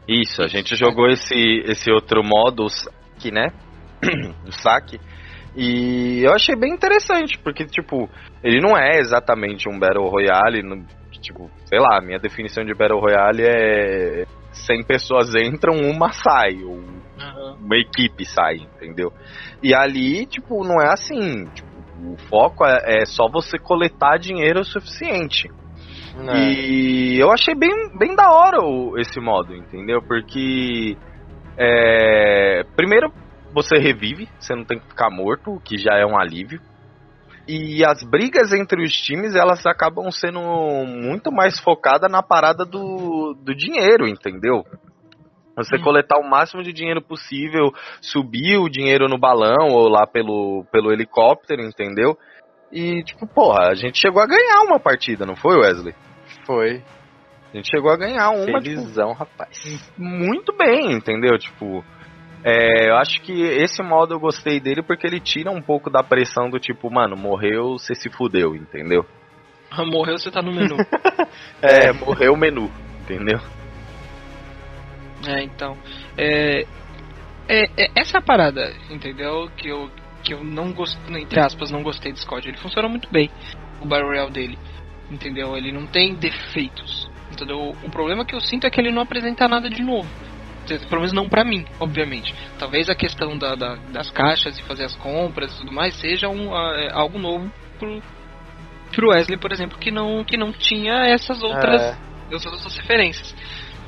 Isso, a gente jogou esse, esse outro modo, o saque, né? o saque. E eu achei bem interessante, porque, tipo, ele não é exatamente um Battle Royale, no- tipo, sei lá, a minha definição de Battle Royale é 100 pessoas entram, uma sai, ou Aham. uma equipe sai, entendeu? E ali, tipo, não é assim, tipo, o foco é, é só você coletar dinheiro o suficiente. E eu achei bem, bem da hora o- esse modo, entendeu? Porque é, primeiro você revive, você não tem que ficar morto, o que já é um alívio. E as brigas entre os times, elas acabam sendo muito mais focadas na parada do, do dinheiro, entendeu? Você coletar o máximo de dinheiro possível, subir o dinheiro no balão ou lá pelo, pelo helicóptero, entendeu? E, tipo, porra, a gente chegou a ganhar uma partida, não foi, Wesley? Foi. A gente chegou a ganhar uma, tipo, Felizão, rapaz. muito bem, entendeu? Tipo, é, eu acho que esse modo eu gostei dele porque ele tira um pouco da pressão do tipo, mano, morreu, você se fudeu, entendeu? Morreu, você tá no menu. É, morreu o menu, entendeu? É, então. É, é, é- essa é a parada, entendeu? Que eu, que eu não gostei, entre aspas, não gostei do Scott. Ele funciona muito bem, o Battle Royale dele. Entendeu? Ele não tem defeitos. Entendeu? O problema que eu sinto é que ele não apresenta nada de novo. Pelo menos não pra mim, obviamente. Talvez a questão da, da- das caixas e fazer as compras e tudo mais seja um, ah, é, algo novo pro, pro Wesley, por exemplo, que não, que não tinha essas outras É. essas outras referências.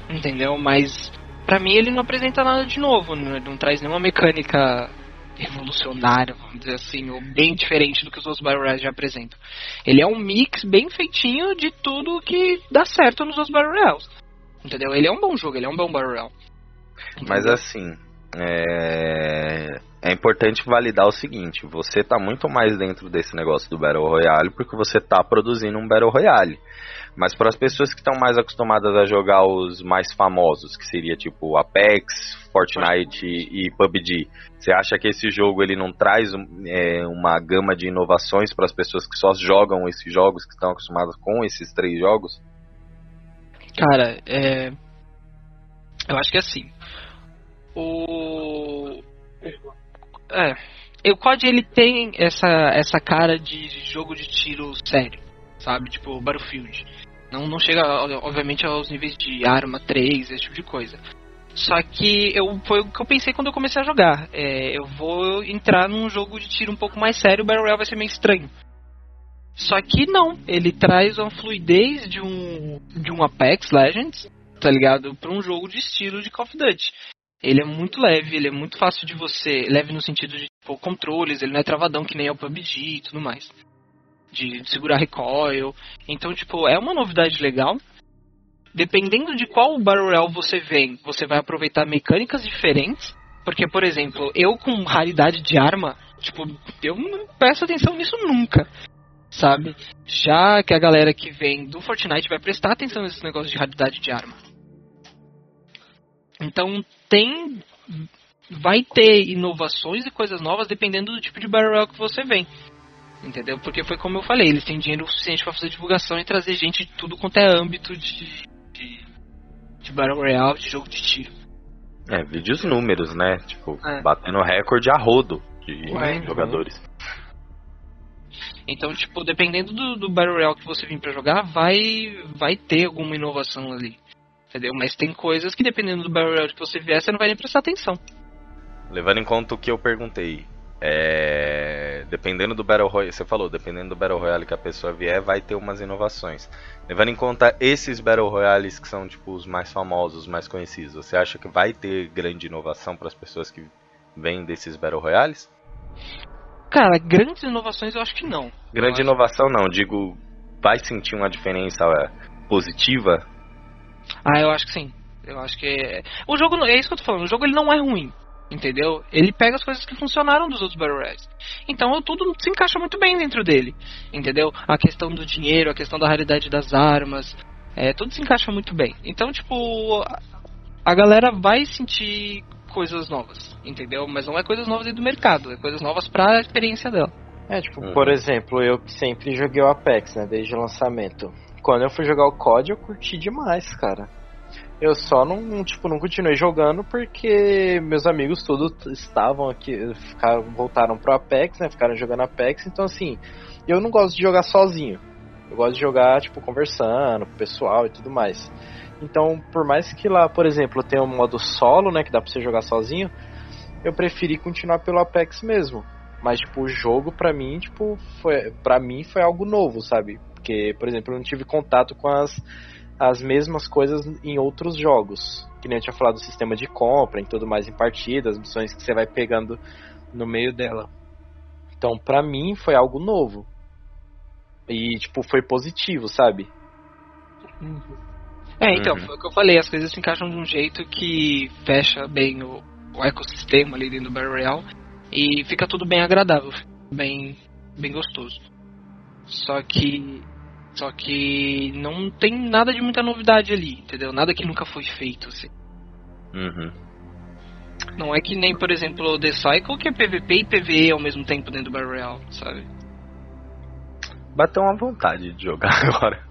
Entendeu? Mas pra mim ele não apresenta nada de novo, não, não traz nenhuma mecânica revolucionário, vamos dizer assim, ou bem diferente do que os outros Battle já apresentam. Ele é um mix bem feitinho de tudo que dá certo nos outros Battle Royales. Entendeu? Ele é um bom jogo, ele é um bom Battle Royale. Mas assim, é... é importante validar o seguinte: você tá muito mais dentro desse negócio do Battle Royale porque você tá produzindo um Battle Royale. Mas para as pessoas que estão mais acostumadas a jogar os mais famosos, que seria tipo Apex, Fortnite e PUBG, você acha que esse jogo ele não traz é, uma gama de inovações para as pessoas que só jogam esses jogos, que estão acostumadas com esses três jogos? Cara, é. Eu acho que é assim. O. É. O COD ele tem essa, essa cara de jogo de tiro sério, sabe? Tipo Battlefield. Não, não chega, obviamente, aos níveis de arma 3, esse tipo de coisa. Só que eu, foi o que eu pensei quando eu comecei a jogar. É, eu vou entrar num jogo de tiro um pouco mais sério, o Battle Royale vai ser meio estranho. Só que não, ele traz uma fluidez de um, de um Apex Legends, tá ligado? Pra um jogo de estilo de Call of Duty. Ele é muito leve, ele é muito fácil de você. Leve no sentido de tipo, controles, ele não é travadão que nem é o PUBG e tudo mais. De segurar recoil. Então, tipo, é uma novidade legal. Dependendo de qual Royale você vem, você vai aproveitar mecânicas diferentes. Porque, por exemplo, eu com raridade de arma, tipo, eu não presto atenção nisso nunca. Sabe? Já que a galera que vem do Fortnite vai prestar atenção nesse negócio de raridade de arma. Então tem. Vai ter inovações e coisas novas dependendo do tipo de Royale que você vem. Entendeu? Porque foi como eu falei, eles têm dinheiro suficiente para fazer divulgação e trazer gente de tudo quanto é âmbito de, de, de Battle Royale, de jogo de tiro. É, vídeos números, né? Tipo, É. batendo recorde a rodo de Ué, jogadores. Então, tipo, dependendo do, do Battle Royale que você vir pra jogar, vai, vai ter alguma inovação ali. Entendeu? Mas tem coisas que dependendo do Battle Royale que você vier, você não vai nem prestar atenção. Levando em conta o que eu perguntei, é, dependendo do Battle Royale, você falou, dependendo do Battle Royale que a pessoa vier, vai ter umas inovações. Levando em conta esses Battle Royales que são tipo os mais famosos, os mais conhecidos, você acha que vai ter grande inovação para as pessoas que vêm desses Battle Royales? Cara, grandes inovações eu acho que não. Grande Eu acho- inovação não, digo, vai sentir uma diferença é, positiva? Ah, eu acho que sim. Eu acho que é... o jogo é isso que eu tô falando. O jogo ele não é ruim, entendeu? Ele pega as coisas que funcionaram dos outros Battle Royales. Então tudo se encaixa muito bem dentro dele, entendeu? A questão do dinheiro, a questão da raridade das armas, é, tudo se encaixa muito bem. Então tipo a- a galera vai sentir coisas novas, entendeu? Mas não é coisas novas dentro do mercado, é coisas novas pra experiência dela. É, tipo, Uhum. por exemplo, eu que sempre joguei o Apex, né, desde o lançamento. Quando eu fui jogar o COD, eu curti demais, cara. Eu só não, tipo, não continuei jogando porque meus amigos todos estavam aqui, ficaram, voltaram pro Apex, né, ficaram jogando Apex, então assim, eu não gosto de jogar sozinho. Eu gosto de jogar, tipo, conversando com o pessoal e tudo mais. Então, por mais que lá, por exemplo, tenha um modo solo, né, que dá pra você jogar sozinho, eu preferi continuar pelo Apex mesmo. Mas, tipo, o jogo pra mim, tipo, foi, pra mim foi algo novo, sabe? Porque, por exemplo, eu não tive contato com as, as mesmas coisas em outros jogos. Que nem eu tinha falado do sistema de compra e tudo mais em partidas, missões que você vai pegando no meio dela. Então, pra mim, foi algo novo. E, tipo, foi positivo, sabe? É, então, Uhum. foi o que eu falei, as coisas se encaixam de um jeito que fecha bem o, o ecossistema ali dentro do Battle Royale e fica tudo bem agradável, fica bem, bem gostoso. Só que. Só que não tem nada de muita novidade ali, entendeu? Nada que nunca foi feito, assim. Uhum. Não é que nem, por exemplo, o The Cycle, que é PVP e PVE ao mesmo tempo dentro do Battle Royale, sabe? Bateu uma vontade de jogar agora.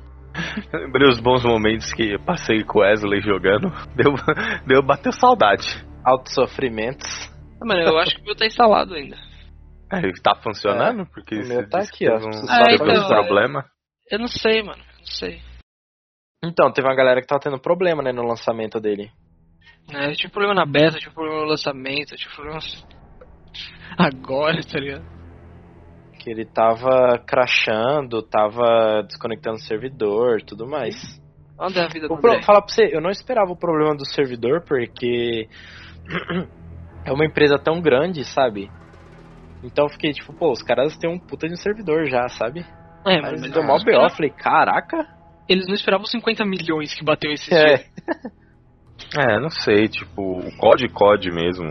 Lembrei os bons momentos que passei com o Wesley jogando. Deu, deu bateu saudade. Altos sofrimentos. Ah, Mano, eu acho que o meu tá instalado ainda. É, tá funcionando? Porque o meu tá aqui, ó. teve um, atualizar. problema. Eu não sei, mano, eu não sei. Então, teve uma galera que tava tendo problema, né, no lançamento dele. É, eu tive problema na beta, eu tive problema no lançamento, eu tive problema agora, tá ligado? Que ele tava crashando, tava desconectando o servidor tudo mais. Olha a vida do pro... Falar pra você, eu não esperava o problema do servidor porque é uma empresa tão grande, sabe? Então eu fiquei tipo, pô, os caras têm um puta de um servidor já, sabe? É, mas eles deu mó BO, falei, caraca. eles não esperavam os 50 milhões que bateu esse É. dia. É, não sei, tipo, o COD COD mesmo,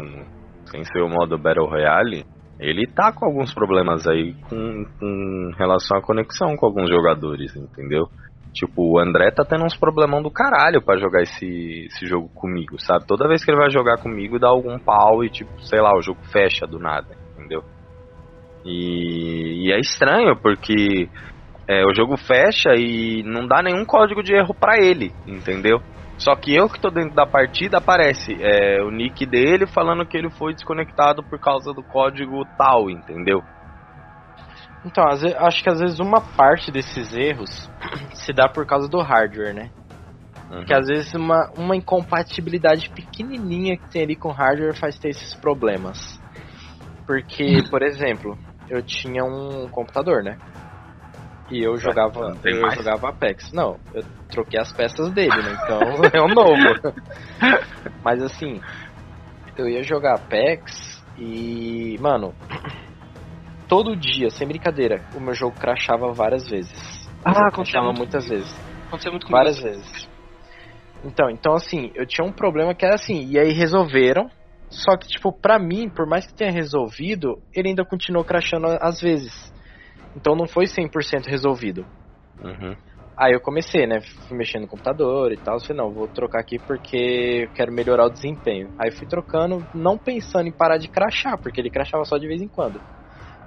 sem ser o modo Battle Royale, ele tá com alguns problemas aí com, com relação à conexão com alguns jogadores, entendeu? Tipo, o André tá tendo uns problemão do caralho pra jogar esse, esse jogo comigo, sabe? Toda vez que ele vai jogar comigo dá algum pau e, tipo, sei lá, o jogo fecha do nada, entendeu? E, e é estranho porque é, o jogo fecha e não dá nenhum código de erro pra ele, entendeu? Só que eu que tô dentro da partida aparece é, o nick dele falando que ele foi desconectado por causa do código tal, entendeu? Então, às ve- acho que às vezes uma parte desses erros se dá por causa do hardware, né? Uhum. Que às vezes uma, uma incompatibilidade pequenininha que tem ali com o hardware faz ter esses problemas. Porque, por exemplo, eu tinha um computador, né? E eu jogava, não tem eu mais? jogava Apex. Não, eu troquei as peças dele, né? Então é um novo. Mas assim, eu ia jogar Apex e, mano, todo dia, sem brincadeira, o meu jogo crashava várias vezes. Ah, aconteceu muito muitas vezes. Aconteceu muito comigo. Várias vezes. Então, então assim, eu tinha um problema que era assim, e aí resolveram. Só que, tipo, pra mim, por mais que tenha resolvido, ele ainda continuou crashando às vezes. Então não foi 100% resolvido. Uhum. Aí eu comecei, né? Fui mexendo no computador e tal. Falei, não, vou trocar aqui porque eu quero melhorar o desempenho. Aí fui trocando, não pensando em parar de crashar, porque ele crashava só de vez em quando.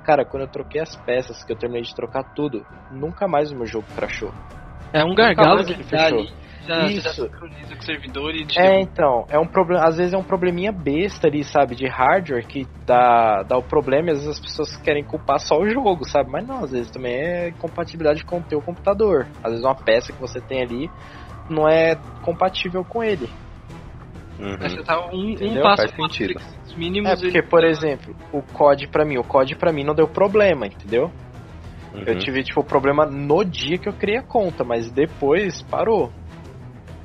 Cara, quando eu troquei as peças, que eu terminei de trocar tudo, nunca mais o meu jogo crashou. É um gargalo que ele dá fechou. ali. Já, você já Isso. sincroniza com o servidor e É, então, é um problema, às vezes é um probleminha besta ali, sabe, de hardware que dá, dá o problema e às vezes as pessoas querem culpar só o jogo, sabe? Mas não, às vezes também é compatibilidade com o teu computador. Às vezes uma peça que você tem ali não é compatível com ele. Uhum. Você tá um, um passo Faz sentido. mínimos. É porque, por exemplo, o COD pra mim, o COD pra mim não deu problema, entendeu? Uhum. Eu tive, tipo, problema no dia que eu criei a conta, mas depois parou.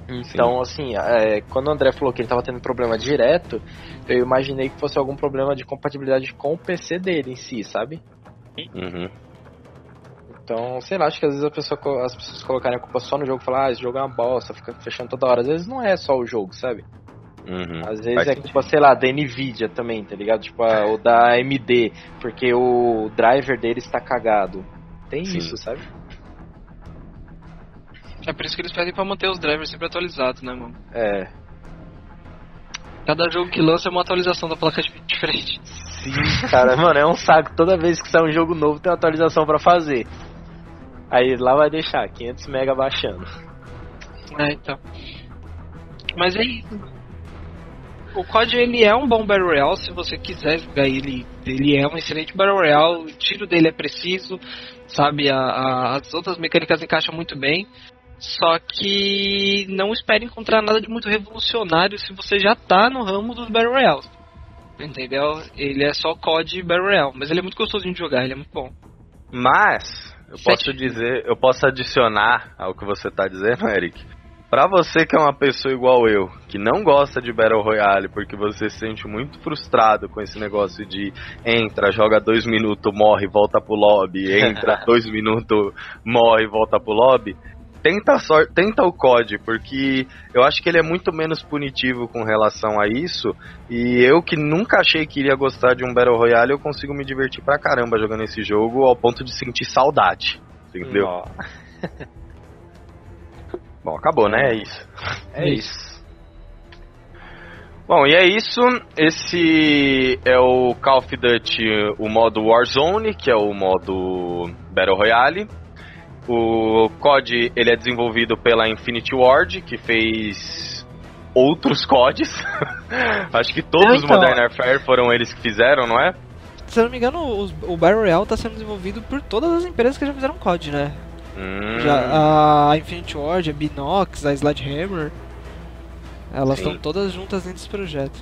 Então, assim, é, quando o André falou que ele tava tendo problema direto, eu imaginei que fosse algum problema de compatibilidade com o PC dele em si, sabe? Uhum. Então, sei lá, acho que às vezes a pessoa, as pessoas colocarem a culpa só no jogo e falar, ah, esse jogo é uma bosta, fica fechando toda hora. Às vezes não é só o jogo, sabe? Uhum. Às vezes Faz é culpa, sei lá, da Nvidia também, tá ligado? Tipo, a- ou da AMD, porque o driver dele está cagado. Tem Sim. isso, sabe? É por isso que eles pedem pra manter os drivers sempre atualizados, né, mano? É. Cada jogo que lança é uma atualização da placa de vídeo diferente. Sim, cara, mano, é um saco. Toda vez que sai um jogo novo tem uma atualização pra fazer. Aí lá vai deixar 500 mega baixando. É, então. Mas é isso. O COD ele é um bom Battle Royale se você quiser jogar ele. Ele é um excelente Battle Royale, o tiro dele é preciso, sabe? A- a- as outras mecânicas encaixam muito bem. Só que não espere encontrar nada de muito revolucionário se você já tá no ramo dos Battle Royales. Entendeu? Ele é só COD Battle Royale, mas ele é muito gostosinho de jogar, ele é muito bom. Mas, eu Sete. posso dizer, eu posso adicionar ao que você tá dizendo, Eric. Pra você que é uma pessoa igual eu, que não gosta de Battle Royale porque você se sente muito frustrado com esse negócio de entra, joga dois minutos, morre, volta pro lobby, entra, dois minutos, morre, volta pro lobby. Tenta, sor- tenta o COD, porque eu acho que ele é muito menos punitivo com relação a isso. E eu que nunca achei que iria gostar de um Battle Royale, eu consigo me divertir pra caramba jogando esse jogo ao ponto de sentir saudade. Entendeu? Bom, acabou, né? É isso. é isso. Bom, e é isso. Esse é o Call of Duty, o modo Warzone, que é o modo Battle Royale. O COD ele é desenvolvido pela Infinity Ward, que fez outros CODs. Acho que todos É, os então. Modern Warfare foram eles que fizeram, não é? Se eu não me engano, os- o Battle Royale tá sendo desenvolvido por todas as empresas que já fizeram COD, né? Hum, Já, a Infinity Ward, a Binox, a Sledgehammer. Elas Sim. estão todas juntas dentro desse projeto.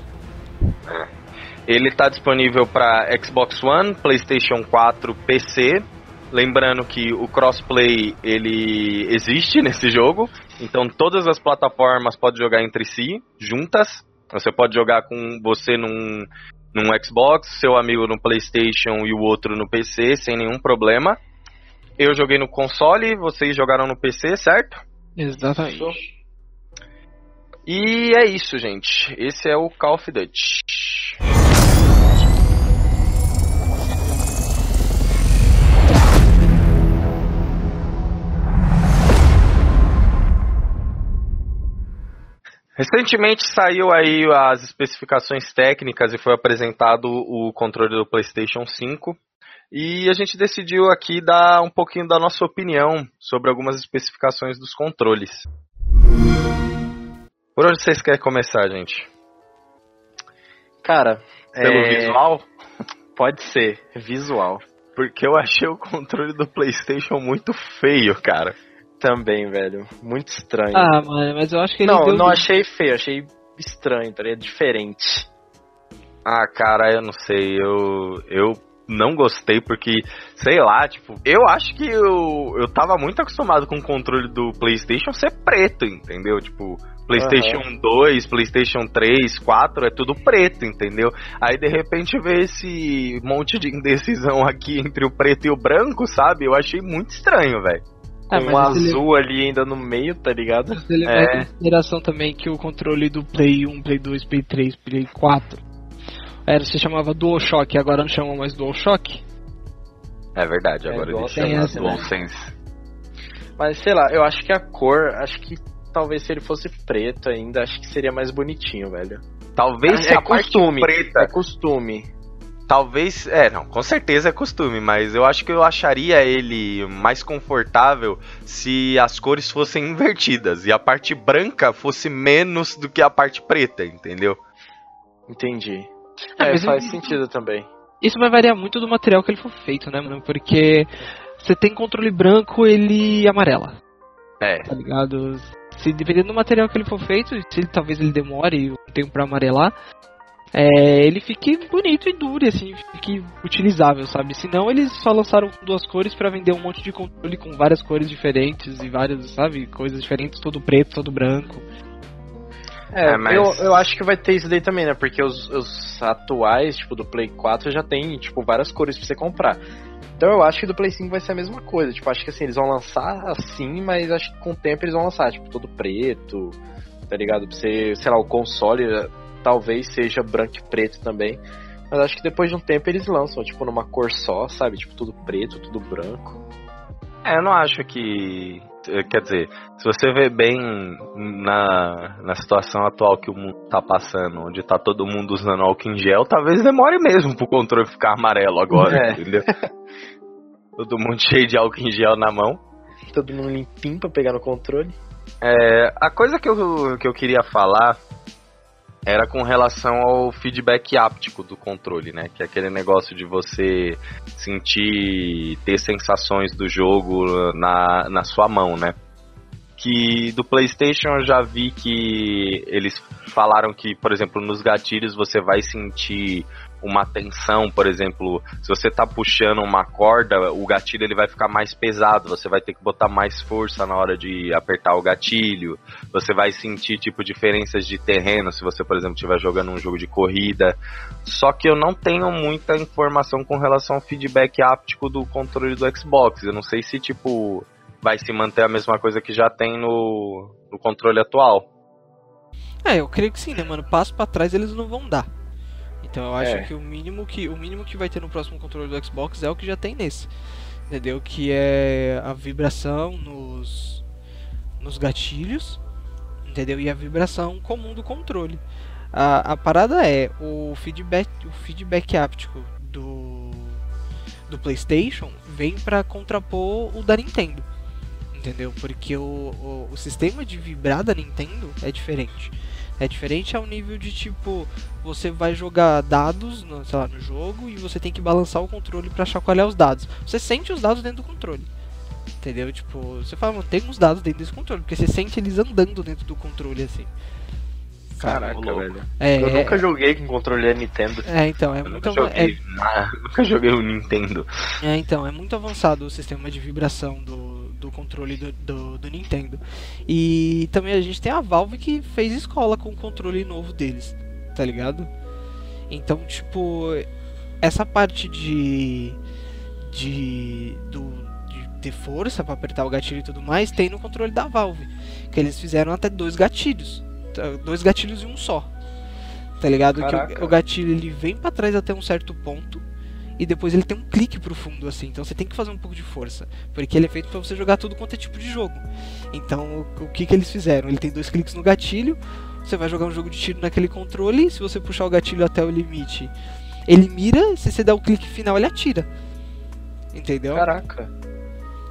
Ele está disponível para Xbox One, PlayStation 4, PC. Lembrando que o crossplay ele existe nesse jogo, então todas as plataformas podem jogar entre si, juntas. Você pode jogar com você num num Xbox, seu amigo no PlayStation e o outro no PC, sem nenhum problema. Eu joguei no console, vocês jogaram no PC, certo? Exatamente. E é isso, gente. Esse é o Call of Duty. Recentemente saiu aí as especificações técnicas e foi apresentado o controle do PlayStation 5. E a gente decidiu aqui dar um pouquinho da nossa opinião sobre algumas especificações dos controles. Por onde vocês querem começar, gente? Cara, Pelo é, visual? pode ser, visual. Porque eu achei o controle do PlayStation muito feio, cara. Também, velho. Muito estranho. Ah, mano, mas eu acho que ele não, deu não achei feio, achei estranho, tá ligado? Diferente. Ah, cara, eu não sei, eu eu não gostei porque, sei lá, tipo, eu acho que eu, eu tava muito acostumado com o controle do PlayStation ser preto, entendeu? Tipo, PlayStation 2, PlayStation 3, 4 é tudo preto, entendeu? Aí de repente vê esse monte de indecisão aqui entre o preto e o branco, sabe? Eu achei muito estranho, velho. Ah, um mas azul ali ainda no meio, tá ligado? Você levar É. em consideração também que o controle do Play 1, Play 2, Play 3, Play 4 era, se chamava DualShock, agora não chama mais DualShock. É verdade, É, agora ele igual chama né? DualSense. Mas sei lá, eu acho que a cor, acho que talvez se ele fosse preto ainda, acho que seria mais bonitinho, velho. Talvez É se a parte costume. preta É costume. Talvez, é, não, com certeza é costume, mas eu acho que eu acharia ele mais confortável se as cores fossem invertidas e a parte branca fosse menos do que a parte preta, entendeu? Entendi. Ah, É, faz eu- sentido também. Isso vai variar muito do material que ele for feito, né, mano? Porque você tem controle branco, ele amarela, É. tá ligado? Se dependendo do material que ele for feito, se ele- talvez ele demore um tempo pra amarelar, é, ele fique bonito e dure, assim, fique utilizável, sabe? Senão eles só lançaram duas cores pra vender um monte de controle com várias cores diferentes e várias, sabe, coisas diferentes, todo preto, todo branco. É, É, mas- eu, eu acho que vai ter isso daí também, né? Porque os, os atuais, tipo, do Play 4 já tem, tipo, várias cores pra você comprar. Então eu acho que do Play 5 vai ser a mesma coisa. Tipo, acho que assim, eles vão lançar assim, mas acho que com o tempo eles vão lançar, tipo, todo preto, tá ligado? Pra você, sei lá, o console talvez seja branco e preto também. Mas acho que depois de um tempo eles lançam, tipo, numa cor só, sabe? Tipo, tudo preto, tudo branco. É, eu não acho que. Quer dizer, se você vê bem na, na situação atual que o mundo tá passando, onde tá todo mundo usando álcool em gel, talvez demore mesmo pro controle ficar amarelo agora, É. entendeu? todo mundo cheio de álcool em gel na mão. Todo mundo limpinho pra pegar no controle. É, a coisa que eu, que eu queria falar era com relação ao feedback áptico do controle, né? Que é aquele negócio de você sentir, ter sensações do jogo na, na sua mão, né? Que do PlayStation eu já vi que eles falaram que, por exemplo, nos gatilhos você vai sentir uma tensão, por exemplo, se você tá puxando uma corda, o gatilho ele vai ficar mais pesado, você vai ter que botar mais força na hora de apertar o gatilho. Você vai sentir tipo diferenças de terreno se você, por exemplo, estiver jogando um jogo de corrida. Só que eu não tenho muita informação com relação ao feedback áptico do controle do Xbox. Eu não sei se tipo vai se manter a mesma coisa que já tem no, no controle atual. É, eu creio que sim, né, mano? Passo pra trás eles não vão dar. Então eu acho É. que o mínimo que o mínimo que vai ter no próximo controle do Xbox é o que já tem nesse. Entendeu? Que é a vibração nos nos gatilhos, entendeu? E a vibração comum do controle. A, a parada é o feedback o feedback áptico do do PlayStation vem pra contrapor o da Nintendo. Entendeu? Porque o, o, o sistema de vibrar da Nintendo é diferente. É diferente ao nível de tipo, você vai jogar dados no, sei lá, no jogo e você tem que balançar o controle pra chacoalhar os dados. Você sente os dados dentro do controle. Entendeu? Tipo, você fala, mano, tem uns dados dentro desse controle, porque você sente eles andando dentro do controle assim. Caraca, louco. velho. É, Eu é, nunca joguei com controle da Nintendo. é, então, é Eu muito, nunca ava- é, nunca joguei o Nintendo. É, então, é muito avançado o sistema de vibração do, do controle do, do, do Nintendo. E também a gente tem a Valve que fez escola com o controle novo deles, tá ligado? Então, tipo, essa parte de. de. Do, de ter força pra apertar o gatilho e tudo mais, tem no controle da Valve. Que eles fizeram até dois gatilhos. Tá, Dois gatilhos e um só. Tá ligado? Que Caraca. o, o gatilho ele vem pra trás até um certo ponto. E depois ele tem um clique pro fundo, assim. Então você tem que fazer um pouco de força. Porque ele é feito pra você jogar tudo quanto é tipo de jogo. Então o, o que, que eles fizeram? Ele tem dois cliques no gatilho. Você vai jogar um jogo de tiro naquele controle. Se você puxar o gatilho até o limite, ele mira. Se você der o clique final, ele atira. Entendeu? Caraca.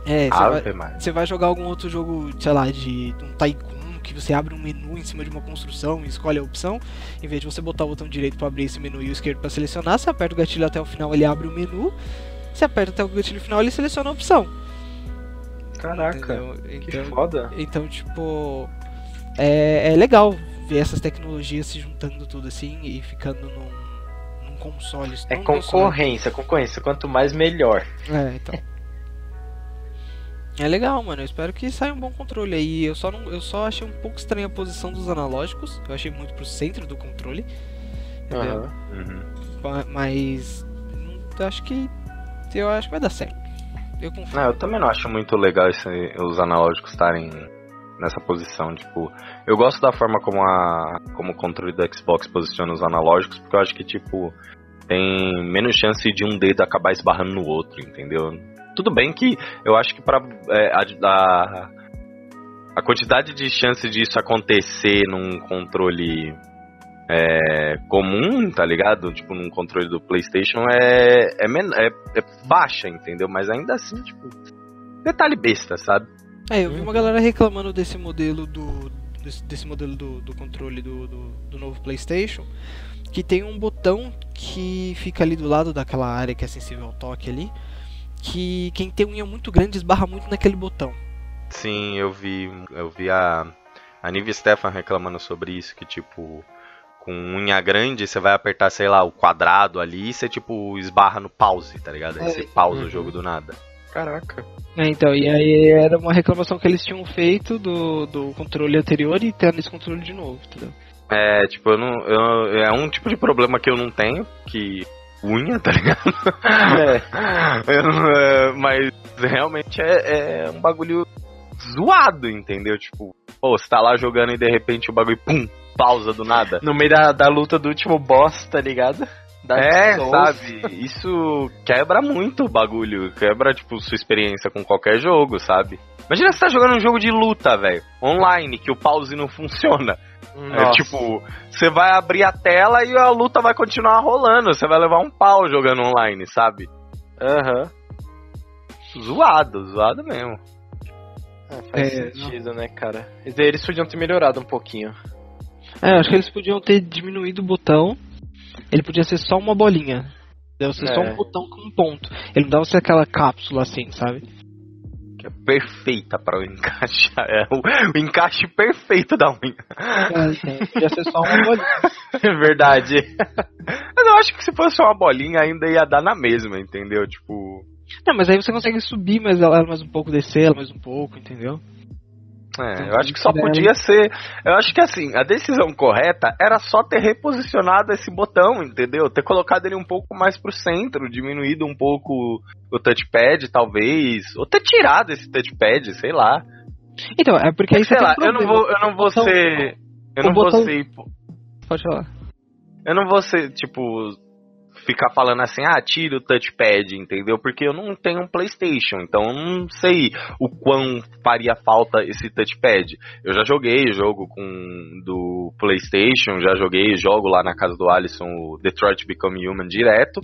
É, você vai, vai jogar algum outro jogo, sei lá, de um Tycoon, que você abre um menu em cima de uma construção e escolhe a opção. Em vez de você botar o botão direito para abrir esse menu e o esquerdo para selecionar, você aperta o gatilho até o final, ele abre o menu. Você aperta até o gatilho final, ele seleciona a opção. Caraca. Entendeu? Que Então, foda. então, tipo, é, é legal ver essas tecnologias se juntando tudo assim e ficando num, num console. É não console. concorrência, concorrência. Quanto mais, melhor. É, então. É legal, mano. Eu espero que saia um bom controle aí. Eu só, não, eu só achei um pouco estranha a posição dos analógicos. Eu achei muito pro centro do controle. Entendeu? Uhum. Ma- Mas. eu acho que. Eu acho que vai dar certo. Eu confio. Não, eu também não acho muito legal esse- os analógicos estarem nessa posição. Tipo, eu gosto da forma como, a, como o controle do Xbox posiciona os analógicos, porque eu acho que, tipo, tem menos chance de um dedo acabar esbarrando no outro, entendeu? Tudo bem que eu acho que pra. é, a, a, a quantidade de chance disso acontecer num controle é, comum, tá ligado? Tipo, num controle do PlayStation é, é, men- é, é baixa, entendeu? Mas ainda assim, tipo, detalhe besta, sabe? É, eu vi uma galera reclamando desse modelo do. desse, desse modelo do, do controle do, do, do novo Playstation. Que tem um botão que fica ali do lado daquela área que é sensível ao toque ali. Que quem tem unha muito grande esbarra muito naquele botão. Sim, eu vi, eu vi a, a Nive Stefan reclamando sobre isso, que tipo, com unha grande você vai apertar, sei lá, o quadrado ali e você tipo esbarra no pause, tá ligado? Aí você pausa o jogo do nada. Caraca. É, então, e aí era uma reclamação que eles tinham feito do, do controle anterior e tá nesse controle de novo, entendeu? É, tipo, eu não, eu, é um tipo de problema que eu não tenho, que unha, tá ligado? Não- é, mas realmente é, é um bagulho zoado, entendeu? Tipo, pô, você tá lá jogando e de repente o bagulho, pum, pausa do nada. No meio da, da luta do último boss, tá ligado? Da É, Souls. sabe? Isso quebra muito o bagulho. Quebra, tipo, sua experiência com qualquer jogo, sabe? Imagina você tá jogando um jogo de luta, velho. Online, que o pause não funciona. É tipo, você vai abrir a tela e a luta vai continuar rolando. Você vai levar um pau jogando online, sabe? Aham. Zoado, zoado mesmo. Ah, faz É, sentido, né, cara? Eles podiam ter melhorado um pouquinho. É, acho que eles podiam ter diminuído o botão. Ele podia ser só uma bolinha. Deve ser só É. um botão com um ponto. Ele não dava ser aquela cápsula assim, sabe? Que é perfeita para o encaixe. É o, o encaixe perfeito da unha. É, podia ser só uma bolinha. É verdade. Mas eu acho que se fosse uma bolinha ainda ia dar na mesma, entendeu? Tipo. Não, mas aí você consegue subir mais ela mais um pouco, descer ela mais um pouco, entendeu? É, eu acho que só tiveram- podia ser. Eu acho que assim, a decisão correta era só ter reposicionado esse botão, entendeu? Ter colocado ele um pouco mais pro centro, diminuído um pouco o touchpad, talvez. Ou ter tirado esse touchpad, sei lá. Então, é porque aí você sei lá, um eu não vou, eu não vou Botão- ser. Eu não vou botão- ser. Pode falar. Eu não vou ser, tipo, ficar falando assim, ah, tira o touchpad, entendeu? Porque eu não tenho um PlayStation, então eu não sei o quão faria falta esse touchpad. Eu já joguei jogo com do PlayStation, já joguei jogo lá na casa do Alisson, o Detroit Become Human direto,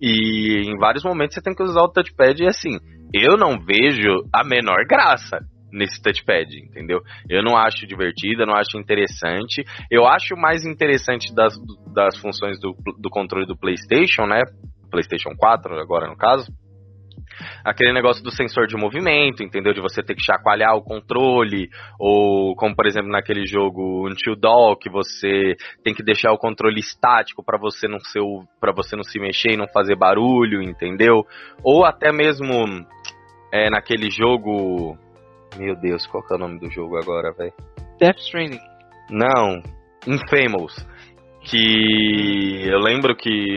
e em vários momentos você tem que usar o touchpad e assim, eu não vejo a menor graça nesse touchpad, entendeu? Eu não acho divertido, eu não acho interessante. Eu acho mais interessante das, das funções do, do controle do PlayStation, né? PlayStation 4, agora no caso. Aquele negócio do sensor de movimento, entendeu? De você ter que chacoalhar o controle, ou como por exemplo naquele jogo Until Dawn, que você tem que deixar o controle estático para você não ser para você não se mexer e não fazer barulho, entendeu? Ou até mesmo é, naquele jogo, meu Deus, qual que é o nome do jogo agora, velho? Death Stranding. Não, Infamous. que eu lembro que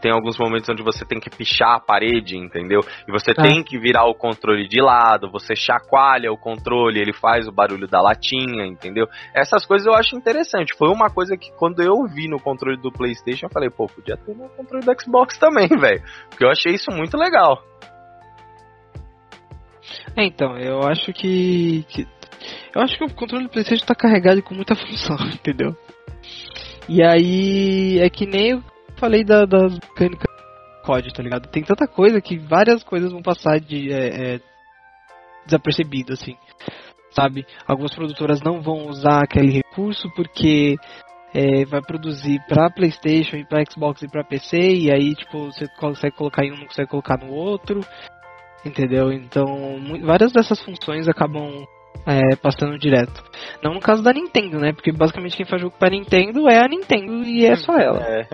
tem alguns momentos onde você tem que pichar a parede, entendeu? E você Ah. tem que virar o controle de lado, você chacoalha o controle, ele faz o barulho da latinha, entendeu? Essas coisas eu acho interessante. Foi uma coisa que quando eu vi no controle do PlayStation, eu falei, pô, podia ter no controle do Xbox também, velho. Porque eu achei isso muito legal. É, então, eu acho que, que- Eu acho que o controle do Playstation tá carregado com muita função, entendeu? E aí é que nem eu falei da, das mecânicas COD, tá ligado? Tem tanta coisa que várias coisas vão passar de é, é, desapercebido, assim. Sabe? Algumas produtoras não vão usar aquele recurso porque é, vai produzir pra Playstation e pra Xbox e pra PC, e aí, tipo, você consegue colocar em um, não consegue colocar no outro. Entendeu? Então, várias dessas funções acabam é, passando direto. Não no caso da Nintendo, né? Porque basicamente quem faz jogo pra Nintendo é a Nintendo e é só ela. É.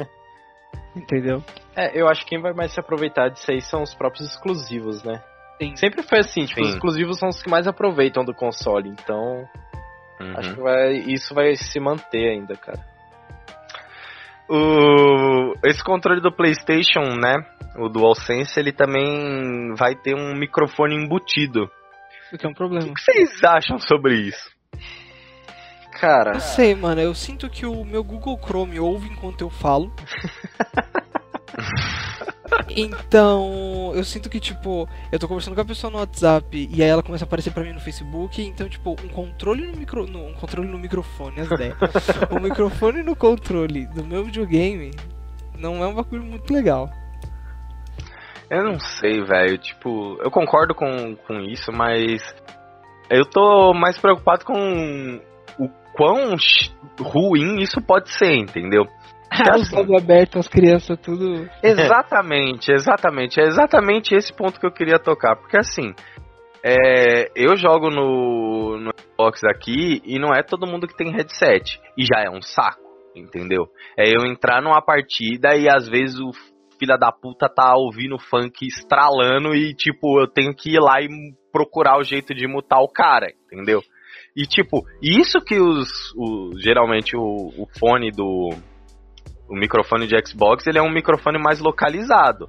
Entendeu? É, eu acho que quem vai mais se aproveitar disso aí são os próprios exclusivos, né? Sim. Sempre foi assim, tipo, Sim. os exclusivos são os que mais aproveitam do console, então Uhum. acho que vai, isso vai se manter ainda, cara. O, esse controle do PlayStation, né? O DualSense, ele também vai ter um microfone embutido. O que é um O problema. que vocês acham sobre isso? Cara, Não sei, mano. Eu sinto que o meu Google Chrome ouve enquanto eu falo. Então, eu sinto que, tipo, eu tô conversando com a pessoa no WhatsApp e aí ela começa a aparecer pra mim no Facebook. Então, tipo, um controle no, micro, no- um controle no microfone, as ideias. um microfone no controle do meu videogame não é um bagulho muito legal. Eu não sei, velho. Tipo, eu concordo com, com isso, mas eu tô mais preocupado com o quão ruim isso pode ser, entendeu? Os olhos abertos, as crianças, tudo. Exatamente, exatamente. É exatamente esse ponto que eu queria tocar. Porque assim, é, eu jogo no, no Xbox aqui e não é todo mundo que tem headset. E já é um saco, entendeu? É eu entrar numa partida e às vezes o filho da puta tá ouvindo funk estralando e tipo, eu tenho que ir lá e procurar o jeito de mutar o cara, entendeu? E tipo, isso que os, os geralmente o, o fone do o microfone de Xbox, ele é um microfone mais localizado.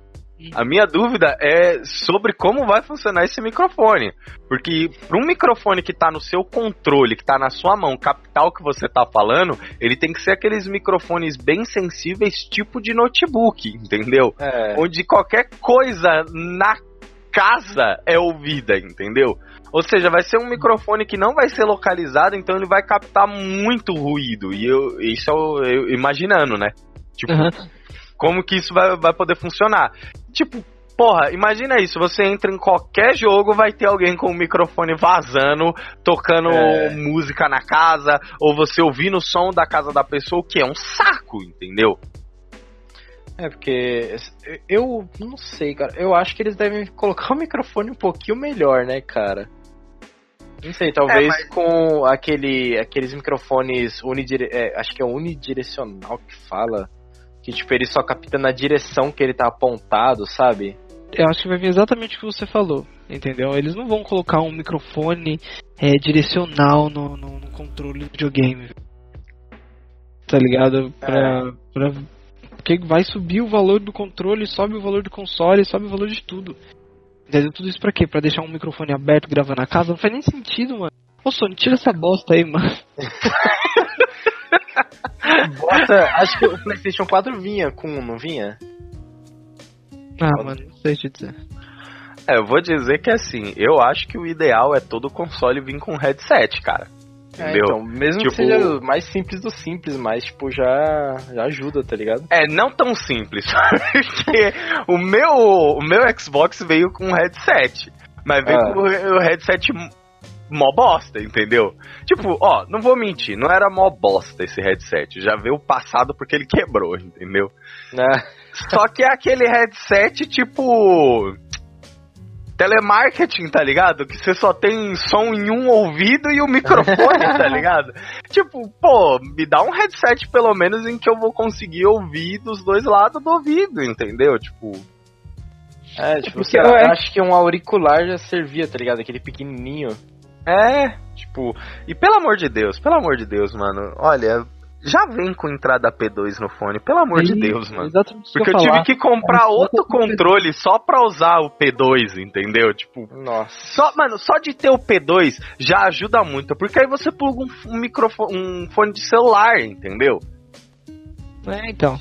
A minha dúvida é sobre como vai funcionar esse microfone. Porque para um microfone que tá no seu controle, que tá na sua mão, captar o que você tá falando, ele tem que ser aqueles microfones bem sensíveis, tipo de notebook, entendeu? é, Onde qualquer coisa na casa é ouvida, entendeu? Ou seja, vai ser um microfone que não vai ser localizado, então ele vai captar muito ruído. E eu, isso eu, eu imaginando, né? Tipo, Aham. como que isso vai, vai poder funcionar. Tipo, porra, imagina isso, você entra em qualquer jogo, vai ter alguém com o microfone vazando, tocando É. música na casa, ou você ouvindo o som da casa da pessoa, o que é um saco, entendeu? é porque eu não sei, cara. Eu acho que eles devem colocar o microfone um pouquinho melhor, né, cara? Não sei, talvez mas- com aquele, aqueles microfones unidire é, acho que é unidirecional que fala. Que tipo, ele só capta na direção que ele tá apontado, sabe? Eu acho que vai vir exatamente o que você falou, entendeu? Eles não vão colocar um microfone é, direcional no, no- no controle do videogame. Tá ligado? Pra, pra- porque vai subir o valor do controle, sobe o valor do console, sobe o valor de tudo. Entendeu? Tudo isso pra quê? Pra deixar um microfone aberto gravando na casa? Não faz nem sentido, mano. Ô Sony, tira essa bosta aí, mano. Bota, acho que o PlayStation 4 vinha com um, não vinha? Ah, mano, não sei te dizer. É, eu vou dizer que assim, eu acho que o ideal é todo console vir com headset, cara. É, Entendeu? então, mesmo Tipo- que seja o mais simples do simples, mas tipo, já, já ajuda, tá ligado? É, não tão simples, porque o meu, o meu Xbox veio com headset, mas veio Ah. com o headset mó bosta, entendeu? Tipo, ó, não vou mentir, não era mó bosta esse headset, já veio passado porque ele quebrou, entendeu? Né? Só que é aquele headset tipo telemarketing, tá ligado? Que você só tem som em um ouvido e o microfone, tá ligado? Tipo, pô, me dá um headset pelo menos em que eu vou conseguir ouvir dos dois lados do ouvido, entendeu? Tipo, É, tipo, porque sei lá, acho que um auricular já servia, tá ligado? Aquele pequenininho. É, tipo, e pelo amor de Deus, pelo amor de Deus, mano, olha, já vem com entrada P2 no fone, pelo amor de Aí, Deus, mano. Porque que eu eu tive que comprar É, outro controle só pra usar o P2, entendeu? Tipo, Nossa. só, mano, só de ter o P2 já ajuda muito, porque aí você pluga um, um microfone, um fone de celular, entendeu? É, então.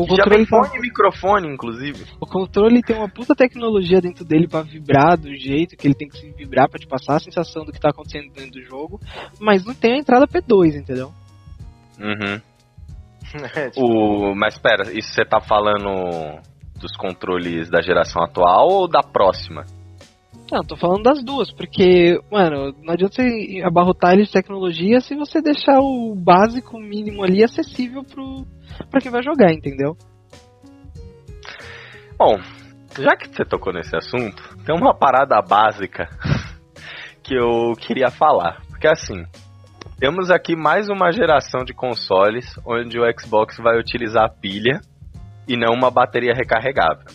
O já controle, vem tá- fone e microfone, inclusive. o controle tem uma puta tecnologia dentro dele pra vibrar do jeito que ele tem que se vibrar pra te passar a sensação do que tá acontecendo dentro do jogo, mas não tem a entrada P2, entendeu? Uhum. É, tipo, O, mas pera, isso você tá falando dos controles da geração atual ou da próxima? Não, tô falando das duas, porque, mano, não adianta você abarrotar ele de tecnologia se você deixar o básico, mínimo ali, acessível pro, pra quem vai jogar, entendeu? Bom, já que você tocou nesse assunto, tem uma parada básica que eu queria falar. Porque assim, temos aqui mais uma geração de consoles onde o Xbox vai utilizar pilha e não uma bateria recarregável.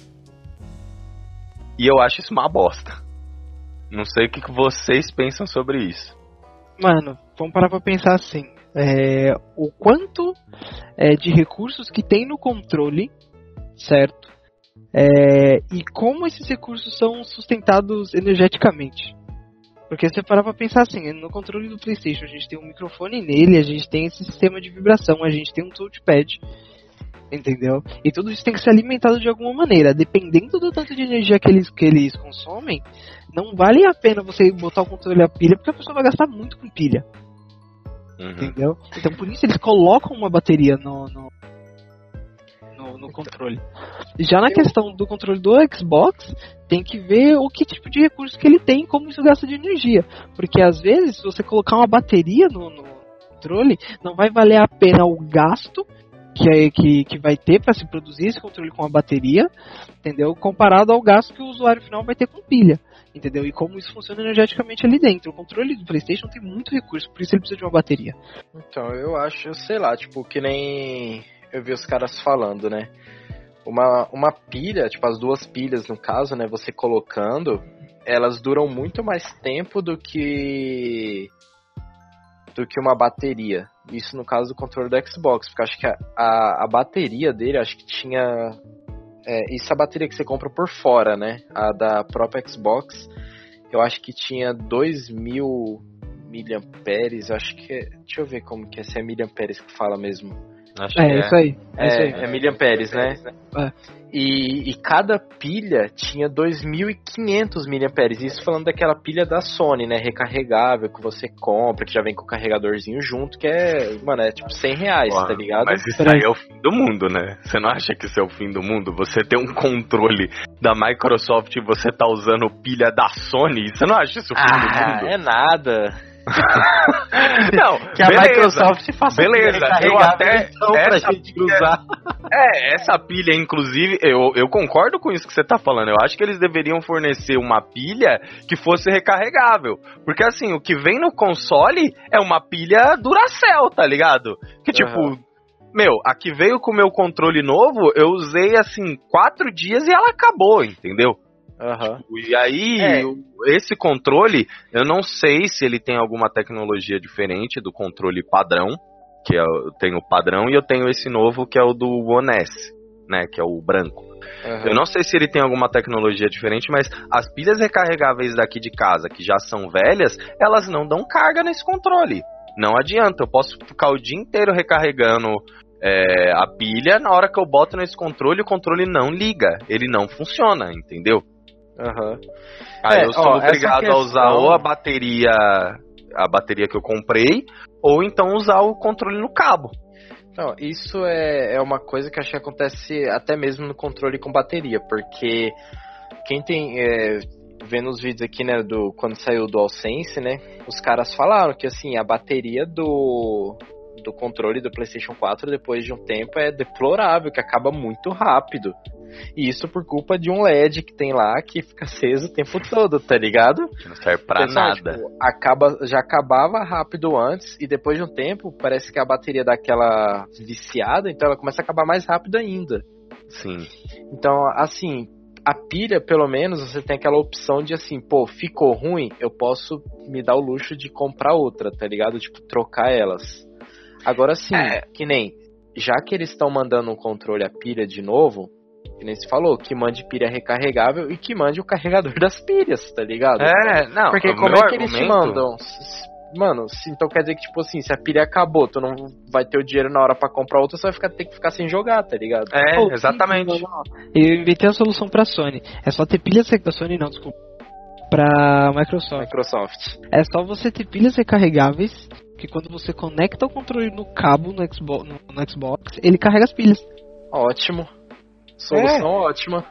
E eu acho isso uma bosta. Não sei o que vocês pensam sobre isso. Mano, vamos parar pra pensar assim. É, o quanto é, de recursos que tem no controle, certo? É, e como esses recursos são sustentados energeticamente. Porque você parar pra pensar assim, no controle do Playstation a gente tem um microfone nele, a gente tem esse sistema de vibração, a gente tem um touchpad, entendeu? E tudo isso tem que ser alimentado de alguma maneira. Dependendo do tanto de energia que eles, que eles consomem, não vale a pena você botar o controle a pilha, porque a pessoa vai gastar muito com pilha. Uhum. Entendeu? Então por isso eles colocam uma bateria no, no, no, no controle. Já na questão do controle do Xbox, tem que ver o que tipo de recurso que ele tem e como isso gasta de energia. Porque às vezes, se você colocar uma bateria no, no controle, não vai valer a pena o gasto que, é, que, que vai ter para se produzir esse controle com a bateria, entendeu? Comparado ao gasto que o usuário final vai ter com pilha. Entendeu? E como isso funciona energeticamente ali dentro. O controle do PlayStation tem muito recurso, por isso ele precisa de uma bateria. Então, eu acho, sei lá, tipo, que nem eu vi os caras falando, né? Uma, uma pilha, tipo, as duas pilhas no caso, né? Você colocando, elas duram muito mais tempo do que. do que uma bateria. Isso no caso do controle do Xbox, porque acho que a, a, a bateria dele, acho que tinha. É, isso é a bateria que você compra por fora, né? A da própria Xbox, eu acho que tinha 2000 miliamperes, acho que é, deixa eu ver como que é, se é miliamperes que fala mesmo. Acho É, que isso aí. É, isso É, aí. é miliamperes, né? É. E, e cada pilha tinha 2.500 miliamperes. Isso falando daquela pilha da Sony, né? Recarregável, que você compra, que já vem com o carregadorzinho junto, que é, mano, é tipo 100 reais, Porra, tá ligado? Mas isso aí é o fim do mundo, né? Você não acha que isso é o fim do mundo? Você ter um controle da Microsoft e você tá usando pilha da Sony, você não acha isso o fim do Ah, mundo? é nada. Não, Que a beleza. Microsoft faça Beleza, eu até- então, essa usar. É, essa pilha, inclusive, eu, eu concordo com isso que você tá falando. Eu acho que eles deveriam fornecer uma pilha que fosse recarregável. Porque assim, o que vem no console é uma pilha Duracell, tá ligado? Que tipo. Aham. Meu, a que veio com o meu controle novo, eu usei assim quatro dias e ela acabou, entendeu? Aham. E aí, É. esse controle, eu não sei se ele tem alguma tecnologia diferente do controle padrão, que é eu tenho o padrão, e eu tenho esse novo que é o do One S, né, que é o branco. aham. Eu não sei se ele tem alguma tecnologia diferente, mas as pilhas recarregáveis daqui de casa, que já são velhas, elas não dão carga nesse controle. Não adianta, eu posso ficar o dia inteiro recarregando é, a pilha, na hora que eu boto nesse controle, o controle não liga, ele não funciona, entendeu? Aham. Aí É, eu sou ó, obrigado a usar questão- ou a bateria, a bateria que eu comprei, ou então usar o controle no cabo. Não, isso é, é uma coisa que acho que acontece até mesmo no controle com bateria, porque quem tem. É, vendo os vídeos aqui, né, do quando saiu o DualSense, né, os caras falaram que assim, a bateria do, do controle do PlayStation 4 depois de um tempo é deplorável, que acaba muito rápido. E isso por culpa de um LED que tem lá que fica aceso o tempo todo, tá ligado? Que não serve pra nada. tipo, acaba, já acabava rápido antes e depois de um tempo parece que a bateria dá aquela viciada, então ela começa a acabar mais rápido ainda. Sim. Então, assim, a pilha, pelo menos, você tem aquela opção de assim, pô, ficou ruim, eu posso me dar o luxo de comprar outra, tá ligado? Tipo, trocar elas. Agora sim, É. que nem, já que eles estão mandando um controle a pilha de novo, que nem se falou, que mande pilha recarregável e que mande o carregador das pilhas, tá ligado? É, não, Porque o como meu é que eles te argumento- mandam? Mano, então quer dizer que, tipo assim, se a pilha acabou, tu não vai ter o dinheiro na hora pra comprar outra, você vai ficar, ter que ficar sem jogar, tá ligado? É, Pô, exatamente. Eu inventei a solução pra Sony. É só ter pilhas da Sony, não, desculpa. Pra Microsoft. Microsoft. É só você ter pilhas recarregáveis que quando você conecta o controle no cabo no Xbox, no, no Xbox ele carrega as pilhas. Ótimo. Solução É. ótima.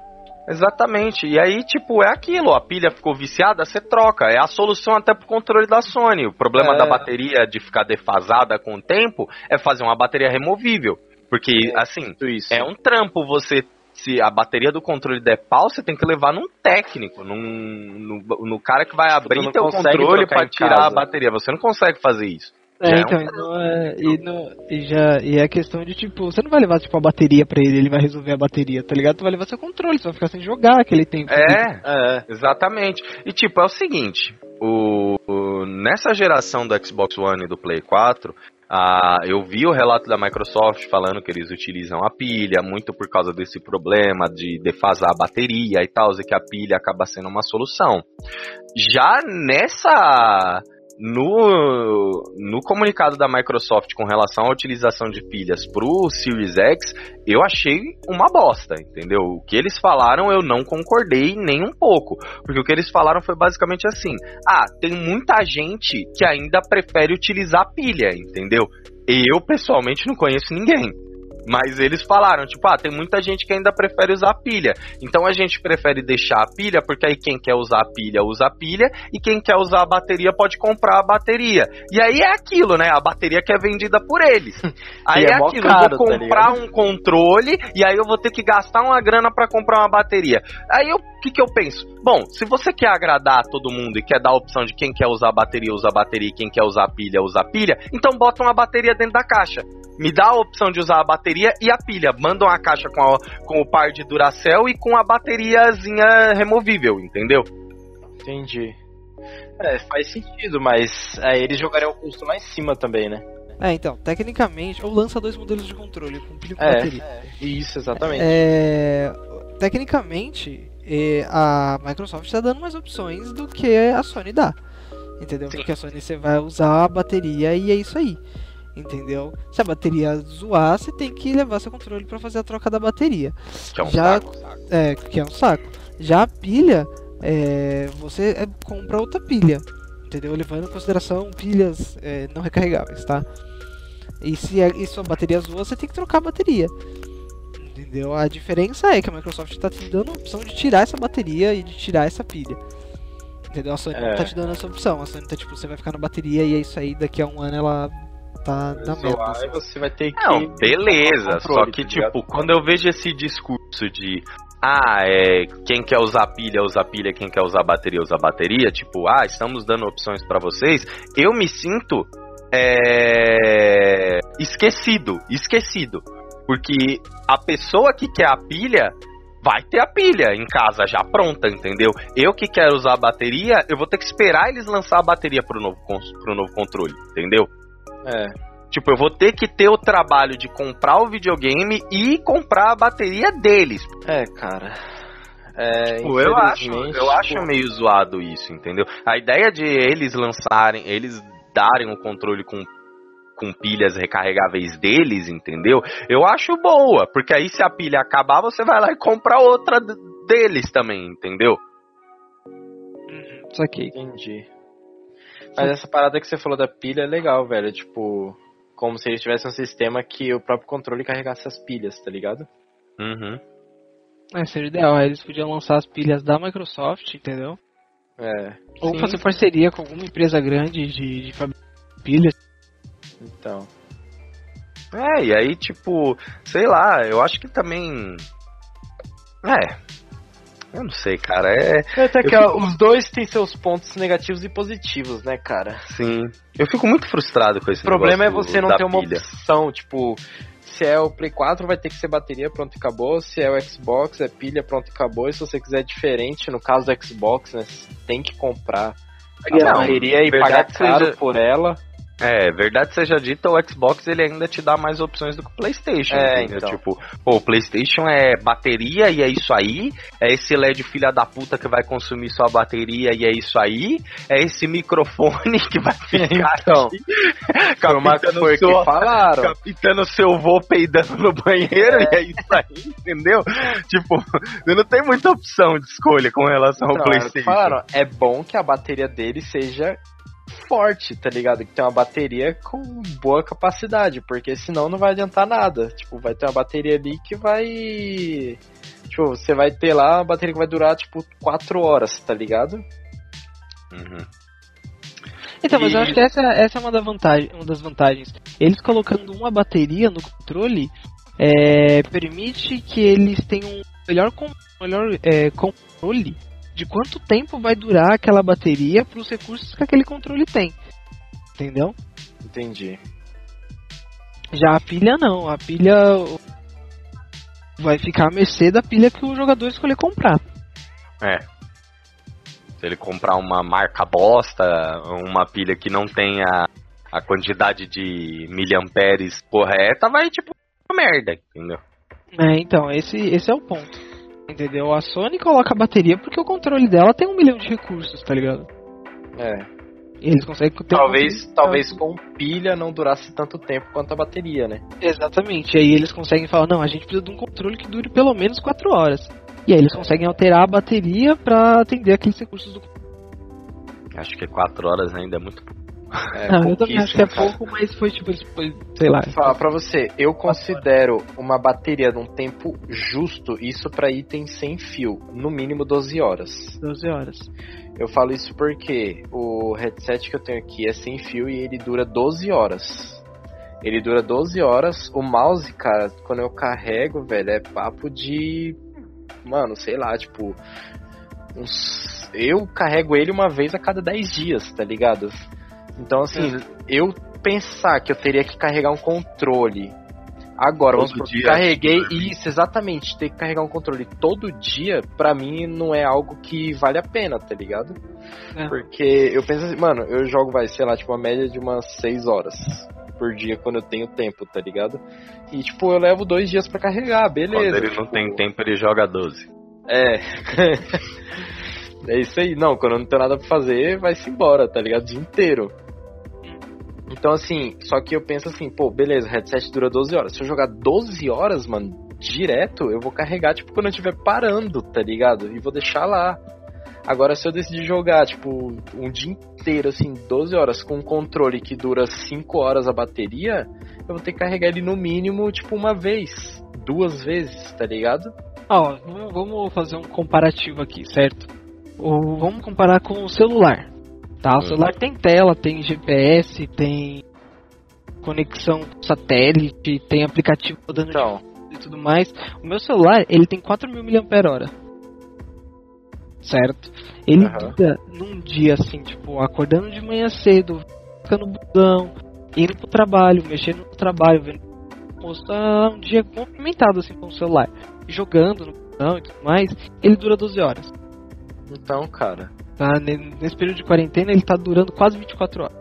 Exatamente. E aí, tipo, é aquilo, a pilha ficou viciada, você troca. É a solução até pro controle da Sony. O problema É. da bateria de ficar defasada com o tempo é fazer uma bateria removível. Porque, assim, Tudo isso. é um trampo você. Se a bateria do controle der pau, você tem que levar num técnico, num, no, no cara que vai abrir não teu controle em tirar a bateria. Você não consegue fazer isso. É, Já é um então, então, é, e, e já, e é questão de tipo, você não vai levar tipo a bateria pra ele, ele vai resolver a bateria, tá ligado? Tu vai levar seu controle, você vai ficar sem jogar aquele tempo. É, É. Exatamente. E tipo, é o seguinte, o, o- nessa geração do Xbox One e do Play 4, ah, eu vi o relato da Microsoft falando que eles utilizam a pilha, muito por causa desse problema de defasar a bateria e tal, e que a pilha acaba sendo uma solução. Já nessa. No, no comunicado da Microsoft com relação à utilização de pilhas pro Series X, eu achei uma bosta, entendeu? O que eles falaram eu não concordei nem um pouco. Porque o que eles falaram foi basicamente assim: ah, tem muita gente que ainda prefere utilizar pilha, entendeu? Eu pessoalmente não conheço ninguém. Mas eles falaram, tipo, ah, tem muita gente que ainda prefere usar pilha. Então a gente prefere deixar a pilha, porque aí quem quer usar a pilha, usa a pilha, e quem quer usar a bateria pode comprar a bateria. E aí é aquilo, né? A bateria que é vendida por eles. Aí é é aquilo, caro, eu vou tá comprar um controle e aí eu vou ter que gastar uma grana pra comprar uma bateria. Aí eu- o que, que eu penso? Bom, se você quer agradar todo mundo e quer dar a opção de quem quer usar a bateria, usa a bateria, e quem quer usar a pilha, usa a pilha, então bota uma bateria dentro da caixa. Me dá a opção de usar a bateria e a pilha. Manda uma caixa com, a- com o par de Duracell e com a bateriazinha removível, entendeu? Entendi. É, faz sentido, mas aí eles jogariam o custo lá em cima também, né? É, então, tecnicamente, ou lança dois modelos de controle com pilha e com É. bateria. Isso, exatamente. É, tecnicamente, é, a Microsoft está dando mais opções do que a Sony dá. Entendeu? Sim. Porque a Sony você vai usar a bateria e é isso aí. Entendeu? Se a bateria zoar, você tem que levar seu controle para fazer a troca da bateria. Que é um Já- saco, saco. É, que é um saco. Já a pilha, é, você é, compra outra pilha. Entendeu? Levando em consideração pilhas é, não recarregáveis, tá? E se a, e sua bateria zoa, você tem que trocar a bateria. Entendeu? A diferença é que a Microsoft está te dando a opção de tirar essa bateria e de tirar essa pilha. Entendeu? A Sony não É. tá te dando essa opção. A Sony tá tipo, você vai ficar na bateria e é isso aí, daqui a um ano ela tá na assim. aí você vai ter que. Não, beleza. Só controle, que, tá tipo, quando eu vejo esse discurso de. Ah, é. Quem quer usar pilha, usa pilha. Quem quer usar bateria, usa bateria. Tipo, ah, estamos dando opções pra vocês. Eu me sinto. É. Esquecido. Esquecido. Porque a pessoa que quer a pilha. Vai ter a pilha em casa já pronta, entendeu? Eu que quero usar a bateria, eu vou ter que esperar eles lançar a bateria pro novo, pro novo controle, entendeu? É. Tipo, eu vou ter que ter o trabalho de comprar o videogame e comprar a bateria deles. É, cara. É, Tipo, eu acho, eu acho meio zoado isso, entendeu? A ideia de eles lançarem, eles darem o controle com com pilhas recarregáveis deles, entendeu? Eu acho boa, porque aí se a pilha acabar, você vai lá e compra outra deles também, entendeu? Só que Entendi. Mas essa parada que você falou da pilha é legal, velho. Tipo, como se eles tivessem um sistema que o próprio controle carregasse as pilhas, tá ligado? Uhum. é, seria ideal. aí Eles podiam lançar as pilhas da Microsoft, entendeu? É. Ou Sim. fazer parceria com alguma empresa grande de, de fabricar pilhas. Então. É, e aí, tipo, sei lá, eu acho que também. É. Eu não sei, cara. É. Até que ó, os dois têm seus pontos negativos e positivos, né, cara? Sim. Eu fico muito frustrado com esse O problema é você não ter uma pilha. opção, tipo, se é o Play 4 vai ter que ser bateria, pronto e acabou. Se é o Xbox, é pilha, pronto e acabou. E se você quiser diferente, no caso do Xbox, né, você tem que comprar a bateria e pagar caro seja- por ela. É, verdade seja dita, o Xbox ele ainda te dá mais opções do que o PlayStation. É, entendeu? então. Tipo, pô, o PlayStation é bateria e é isso aí, é esse LED filha da puta que vai consumir sua bateria e é isso aí, é esse microfone que vai ficar Então, aqui, capitando foi seu, que falaram. capitando seu vô peidando no banheiro e é isso aí, entendeu? Tipo, você não tem muita opção de escolha com relação ao Não, era o que PlayStation. falaram. É bom que a bateria dele seja forte, tá ligado? Que tem uma bateria com boa capacidade, porque senão não vai adiantar nada. Tipo, vai ter uma bateria ali que vai. Tipo, você vai ter lá uma bateria que vai durar, tipo, 4 horas, tá ligado? Uhum. Então, mas eu acho que essa, essa é uma, da vantagem, uma das vantagens. Eles colocando uma bateria no controle é, permite que eles tenham um melhor, com- melhor é, controle de quanto tempo vai durar aquela bateria para os recursos que aquele controle tem. Entendeu? Entendi. Já a pilha não, a pilha vai ficar à mercê da pilha que o jogador escolher comprar. É. Se ele comprar uma marca bosta, uma pilha que não tenha a quantidade de miliamperes correta, vai tipo uma merda, entendeu? É, então, esse, esse é o ponto. Entendeu? A Sony coloca a bateria porque o controle dela tem um milhão de recursos, tá ligado? É. E eles conseguem ter um Talvez, talvez com pilha não durasse tanto tempo quanto a bateria, né? Exatamente. Aí eles conseguem falar, não, a gente precisa de um controle que dure pelo menos 4 horas. E aí eles conseguem alterar a bateria pra atender aqueles recursos do Acho que 4 horas ainda é muito pouco. É, Não, eu também acho que é pouco, mas foi tipo, sei lá. Falar pra você, eu considero uma bateria num tempo justo isso pra item sem fio, no mínimo 12 horas. 12 horas. Eu falo isso porque o headset que eu tenho aqui é sem fio e ele dura 12 horas. Ele dura 12 horas. O mouse, cara, quando eu carrego, velho, é papo de. Mano, sei lá, tipo. Uns... Eu carrego ele uma vez a cada 10 dias, tá ligado? Então, assim, eu pensar que eu teria que carregar um controle. Agora, Todo vamos dia, carreguei mim. isso, exatamente. Ter que carregar um controle todo dia, pra mim, não é algo que vale a pena, tá ligado? É. Porque eu penso assim, mano, eu jogo, vai, sei lá, tipo, uma média de umas 6 horas por dia quando eu tenho tempo, tá ligado? E, tipo, eu levo dois dias pra carregar, beleza. Quando ele não tipo, tem tempo, ele joga 12. É. é isso aí. Não, quando eu não tenho nada pra fazer, vai-se embora, tá ligado? O dia inteiro. Então, assim, só que eu penso assim, pô, beleza, headset dura 12 horas. Se eu jogar 12 horas, mano, direto, eu vou carregar, tipo, quando eu estiver parando, tá ligado? E vou deixar lá. Agora, se eu decidir jogar, tipo, um dia inteiro, assim, 12 horas, com um controle que dura 5 horas a bateria, eu vou ter que carregar ele no mínimo, tipo, uma vez. Duas vezes, tá ligado? Ó, vamos- vamos fazer um comparativo aqui, certo? Ou vamos comparar com o celular. Tá, o celular tem tela, tem GPS, tem conexão satélite, tem aplicativo rodando Então, e tudo mais. O meu celular, ele tem 4.000 mAh. Certo? Ele Aham. dura num dia assim, tipo, acordando de manhã cedo, ficando no busão, indo pro trabalho, mexendo no trabalho, vendo almoço, tá um dia movimentado assim com o celular. Jogando no busão e tudo mais, ele dura 12 horas. então, cara. Tá? Ne- Nesse período de quarentena ele tá durando quase 24 horas.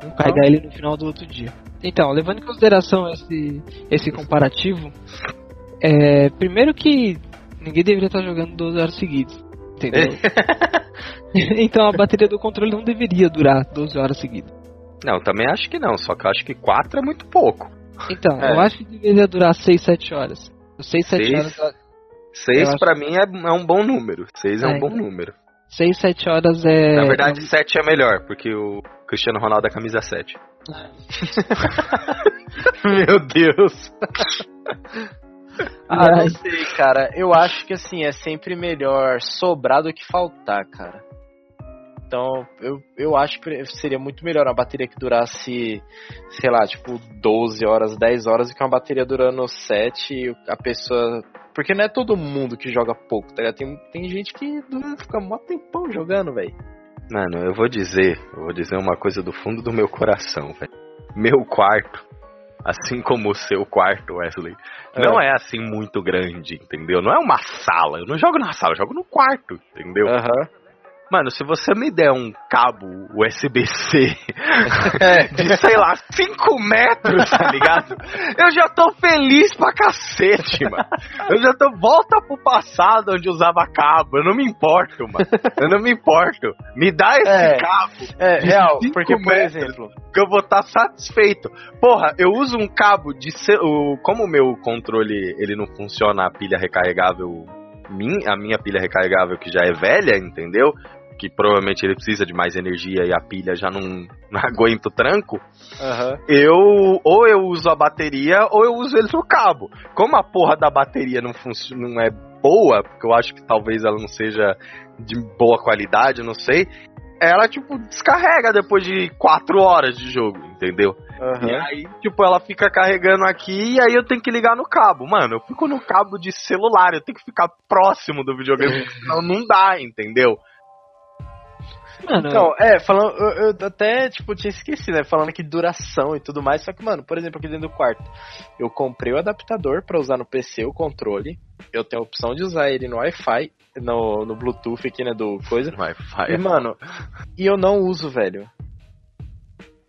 Vamos carregar ele no final do outro dia. Então, levando em consideração esse, esse comparativo, é, primeiro que ninguém deveria estar jogando 12 horas seguidas. Entendeu? então a bateria do controle não deveria durar 12 horas seguidas. Não, também acho que não, só que eu acho que 4 é muito pouco. Então, É. eu acho que deveria durar 6, 7 horas. 6, 7 Seis? horas. Eu 6 acho- pra mim é, é um bom número. 6 é, É, um bom então. número. 6, 7 horas é. Na verdade, 7 é melhor, porque o Cristiano Ronaldo é camisa 7. Meu Deus. Ah, não sei, cara. Eu acho que assim, é sempre melhor sobrar do que faltar, cara. Então, eu, eu acho que seria muito melhor uma bateria que durasse, sei lá, tipo 12 horas, 10 horas, do que uma bateria durando 7 e a pessoa. Porque não é todo mundo que joga pouco, tá ligado? Tem, tem gente que fica mó tempão jogando, velho. Mano, eu vou dizer, eu vou dizer uma coisa do fundo do meu coração, velho. Meu quarto, assim como o seu quarto, Wesley, não é assim muito grande, entendeu? Não é uma sala. Eu não jogo na sala, eu jogo no quarto, entendeu? Aham. Mano, se você me der um cabo USB-C de, sei lá, 5 metros, tá ligado? Eu já tô feliz pra cacete, mano. Eu já tô. Volta pro passado onde usava cabo. Eu não me importo, mano. Eu não me importo. Me dá esse É. cabo. É, real, cinco porque, por exemplo, que eu vou estar satisfeito. Porra, eu uso um cabo de o como o meu controle ele não funciona a pilha recarregável, a minha pilha recarregável que já é velha, entendeu? Que provavelmente ele precisa de mais energia e a pilha já não, não aguenta o tranco. aham. Eu ou eu uso a bateria ou eu uso ele no cabo. Como a porra da bateria não funciona, não é boa, porque eu acho que talvez ela não seja de boa qualidade, não sei. Ela tipo descarrega depois de 4 horas de jogo, entendeu? aham. E aí, tipo, ela fica carregando aqui e aí eu tenho que ligar no cabo. Mano, eu fico no cabo de celular, eu tenho que ficar próximo do videogame, senão não dá, entendeu? Mano, Então, é, falando, eu, eu até, tipo, tinha esquecido, né? Falando que duração e tudo mais. Só que, mano, por exemplo, aqui dentro do quarto, eu comprei o adaptador pra usar no PC, o controle. Eu tenho a opção de usar ele no Wi-Fi, no, no Bluetooth aqui, né? Do coisa. E, Wi-Fi. mano, e eu não uso, velho.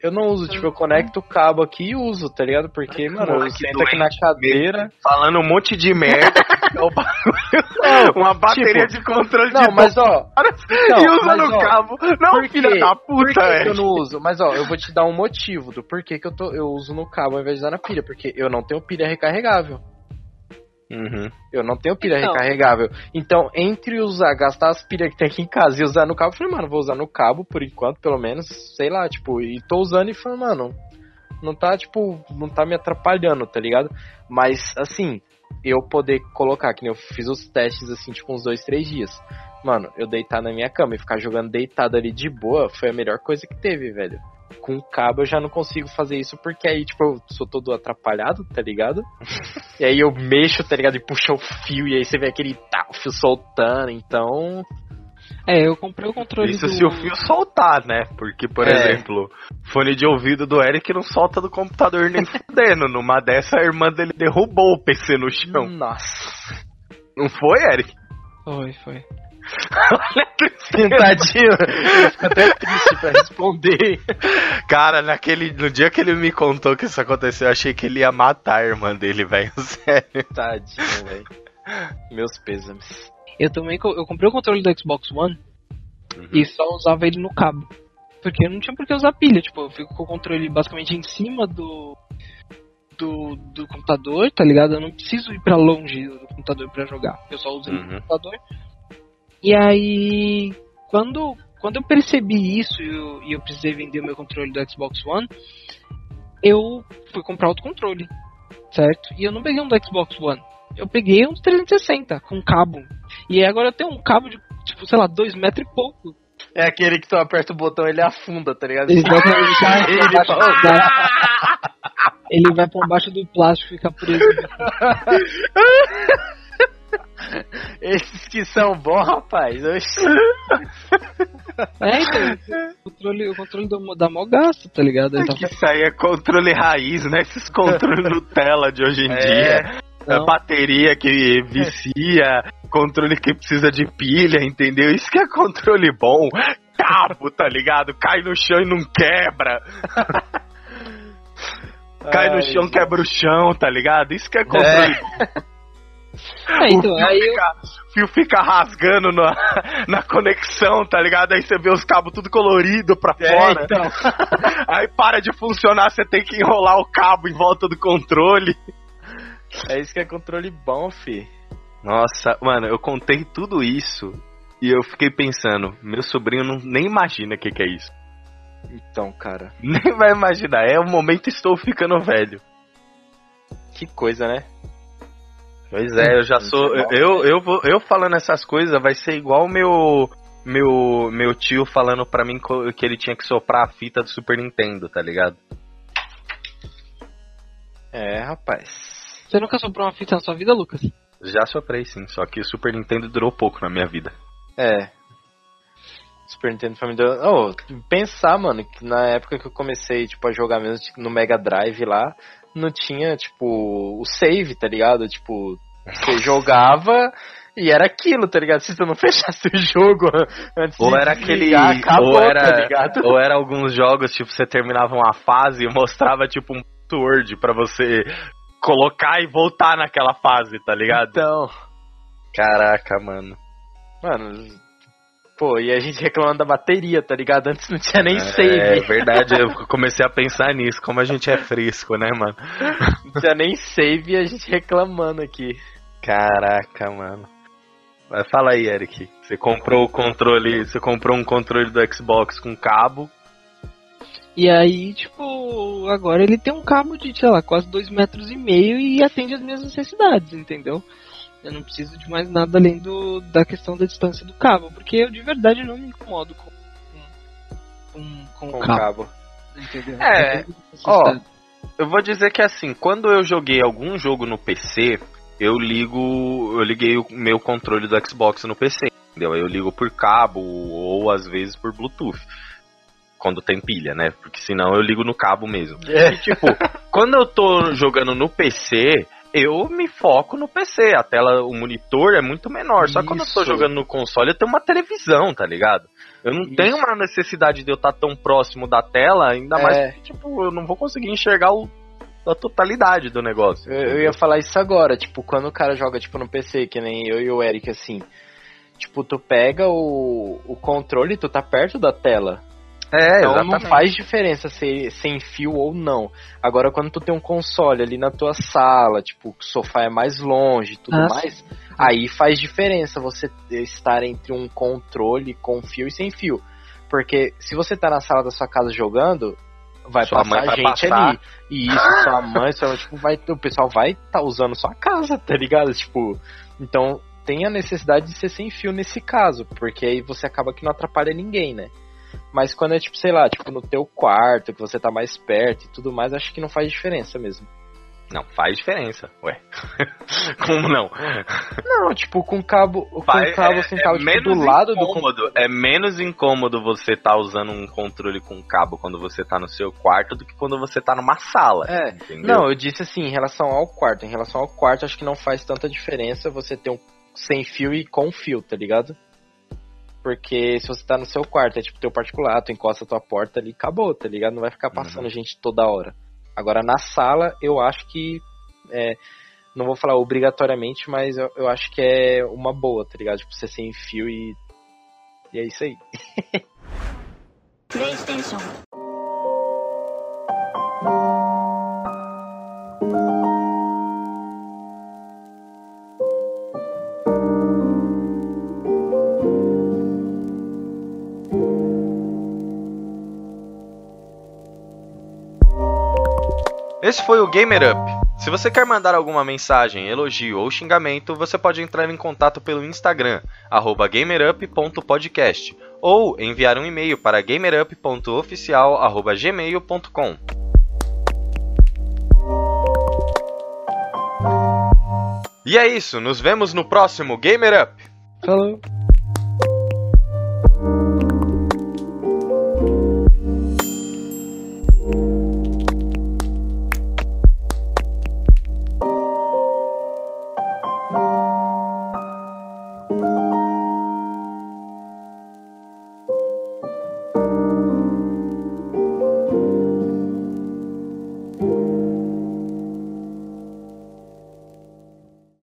Eu não uso, tipo, eu conecto o cabo aqui e uso, tá ligado? Porque, mano, eu sento aqui na cadeira. Falando um monte de merda. é o bagulho. Uma bateria tipo, de controle Não, de mas ó, então, e usa mas, no ó, cabo. Não, filha quê? da puta, que eu velho. não uso? Mas ó, eu vou te dar um motivo do porquê que eu, tô, eu uso no cabo ao invés de usar na pilha. Porque eu não tenho pilha recarregável. Uhum. Eu não tenho pilha Então. recarregável. Então, entre usar, gastar as pilhas que tem aqui em casa e usar no cabo, eu falei, mano, vou usar no cabo por enquanto, pelo menos, sei lá, tipo, e tô usando e falei, mano, não tá, tipo, não tá me atrapalhando, tá ligado? Mas, assim, eu poder colocar, que nem eu fiz os testes, assim, tipo, uns dois, três dias. Mano, eu deitar na minha cama e ficar jogando deitado ali de boa foi a melhor coisa que teve, velho. Com cabo eu já não consigo fazer isso porque aí, tipo, eu sou todo atrapalhado, tá ligado? E aí eu mexo, tá ligado? E puxa o fio, e aí você vê aquele tá, o fio soltando, então. É, eu comprei o controle Isso do... se o fio soltar, né? Porque, por É. exemplo, fone de ouvido do Eric não solta do computador nem fudendo. Numa dessa, a irmã dele derrubou o PC no chão. Nossa. Não foi, Eric? Foi, foi. Olha a tristeza. Tadinho. Eu fico até triste pra responder. Cara, naquele, no dia que ele me contou que isso aconteceu, eu achei que ele ia matar a irmã dele, velho. Sério. Tadinho, velho. Meus pêsames. Eu também eu comprei o controle do Xbox One e só usava ele no cabo. Porque não tinha por que usar pilha, tipo, eu fico com o controle basicamente em cima do do, do computador, tá ligado? Eu não preciso ir pra longe do computador pra jogar. Eu só uso ele no Uhum. computador. E aí, quando quando eu percebi isso e eu, e eu precisei vender o meu controle do Xbox One, eu fui comprar outro controle, certo? E eu não peguei um do Xbox One. Eu peguei um do 360 com cabo. E aí agora eu tenho um cabo de, tipo, sei lá, dois metros e pouco. É aquele que tu aperta o botão ele afunda, tá ligado? Exatamente. Ele Ele, fala, ele vai pra baixo do plástico e fica preso. Esses que são bons, rapaz. Oxi. É, então, o controle, o controle do, da mó gasto, tá ligado? Ele tá Que isso aí é controle raiz, né? Esses controles Nutella de hoje em É. dia. Não. bateria que vicia, controle que precisa de pilha, entendeu? Isso que é controle bom. Cabo, tá ligado? Cai no chão e não quebra. Cai no chão, quebra o chão, tá ligado? Isso que é controle bom. É, então, o fio, aí eu, fica, o fio fica rasgando na, na conexão, tá ligado? Aí você vê os cabos tudo colorido pra É, fora. então. Aí para de funcionar, você tem que enrolar o cabo em volta do controle. É isso que é controle bom, fi. Nossa, mano, eu contei tudo isso e eu fiquei pensando, meu sobrinho não, nem imagina o que, que é isso. Então, cara. Nem vai imaginar, é o momento estou ficando velho. Que coisa, né? Pois é, eu já sou. Eu, eu, vou, eu falando essas coisas vai ser igual o meu. Meu, meu tio falando pra mim que ele tinha que soprar a fita do Super Nintendo, tá ligado? É, rapaz. Você nunca soprou uma fita na sua vida, Lucas? Já soprei sim, só que o Super Nintendo durou pouco na minha vida. É. Super Nintendo foi me deu. Oh, pensar, mano, que na época que eu comecei, tipo, a jogar mesmo tipo, no Mega Drive lá, não tinha, tipo, o save, tá ligado? Tipo, você jogava E era aquilo, tá ligado? Se tu não fechasse o jogo antes Ou de era aquele. acabou, ou, era, tá ligado? ou era alguns jogos, tipo, você terminava uma fase e mostrava, tipo, um Word pra você colocar e voltar naquela fase, tá ligado? Então, Caraca, mano. mano, pô, e a gente reclamando da bateria, tá ligado? Antes não tinha nem É save. verdade, eu comecei a pensar nisso, como a gente é fresco, né, mano? Não tinha nem save e a gente reclamando aqui. Caraca, mano. Mas fala aí, Eric. Você comprou o controle. Você comprou um controle do Xbox com cabo. E aí, tipo, agora ele tem um cabo de, sei lá, quase dois metros e meio e atende as minhas necessidades, entendeu? Eu não preciso de mais nada além do, da questão da distância do cabo, porque eu de verdade não me incomodo com, com, com, com o cabo, cabo. entendeu? É, Eu tenho ó, necessidade. Eu vou dizer que assim, quando eu joguei algum jogo no PC, eu ligo. Eu liguei o meu controle do Xbox no PC. Entendeu? Eu ligo por cabo ou às vezes por Bluetooth. Quando tem pilha, né? Porque senão eu ligo no cabo mesmo. E, tipo, quando eu tô jogando no PC, eu me foco no PC. A tela, o monitor é muito menor. Só que quando eu tô jogando no console, eu tenho uma televisão, tá ligado? Eu não Isso. tenho uma necessidade de eu estar tão próximo da tela, ainda mais É. porque, tipo, eu não vou conseguir enxergar o, a totalidade do negócio. Eu, eu ia falar isso agora, tipo, quando o cara joga, tipo, no PC, que nem eu e o Eric, assim. Tipo, tu pega o, o controle e tu tá perto da tela. É, então não faz diferença se sem fio ou não. Agora, quando tu tem um console ali na tua sala, tipo, o sofá é mais longe e tudo Ah, mais, aí faz diferença você estar entre um controle com fio e sem fio. Porque se você tá na sala da sua casa jogando, vai Sua passar vai gente passar. ali. E isso, sua mãe, sua, tipo, vai, o pessoal vai tá usando sua casa, tá ligado? Tipo, então tem a necessidade de ser sem fio nesse caso, porque aí você acaba que não atrapalha ninguém, né? Mas quando é tipo, sei lá, tipo no teu quarto, que você tá mais perto e tudo mais, acho que não faz diferença mesmo. Não, faz diferença. Ué. Como não? Não, tipo, com cabo, com Faz- cabo é- sem é cabo, tipo, menos do lado do incômodo, É menos incômodo você tá usando um controle com cabo quando você tá no seu quarto do que quando você tá numa sala. É, entendeu? Não, eu disse assim, em relação ao quarto. Em relação ao quarto, acho que não faz tanta diferença você ter um sem fio e com fio, tá ligado? Porque se você tá no seu quarto, é tipo teu particular, tu encosta a tua porta ali, acabou, tá ligado? Não vai ficar passando gente toda hora. Agora na sala, eu acho que. É, não vou falar obrigatoriamente, mas eu, eu acho que é uma boa, tá ligado? Tipo, você sem fio e. E é isso aí. プ Esse foi o Gamer Up. Se você quer mandar alguma mensagem, elogio ou xingamento, você pode entrar em contato pelo Instagram, gamerup.podcast, ou enviar um e-mail para gamerup.oficial.gmail.com. E é isso, nos vemos no próximo Gamer Up! Falou.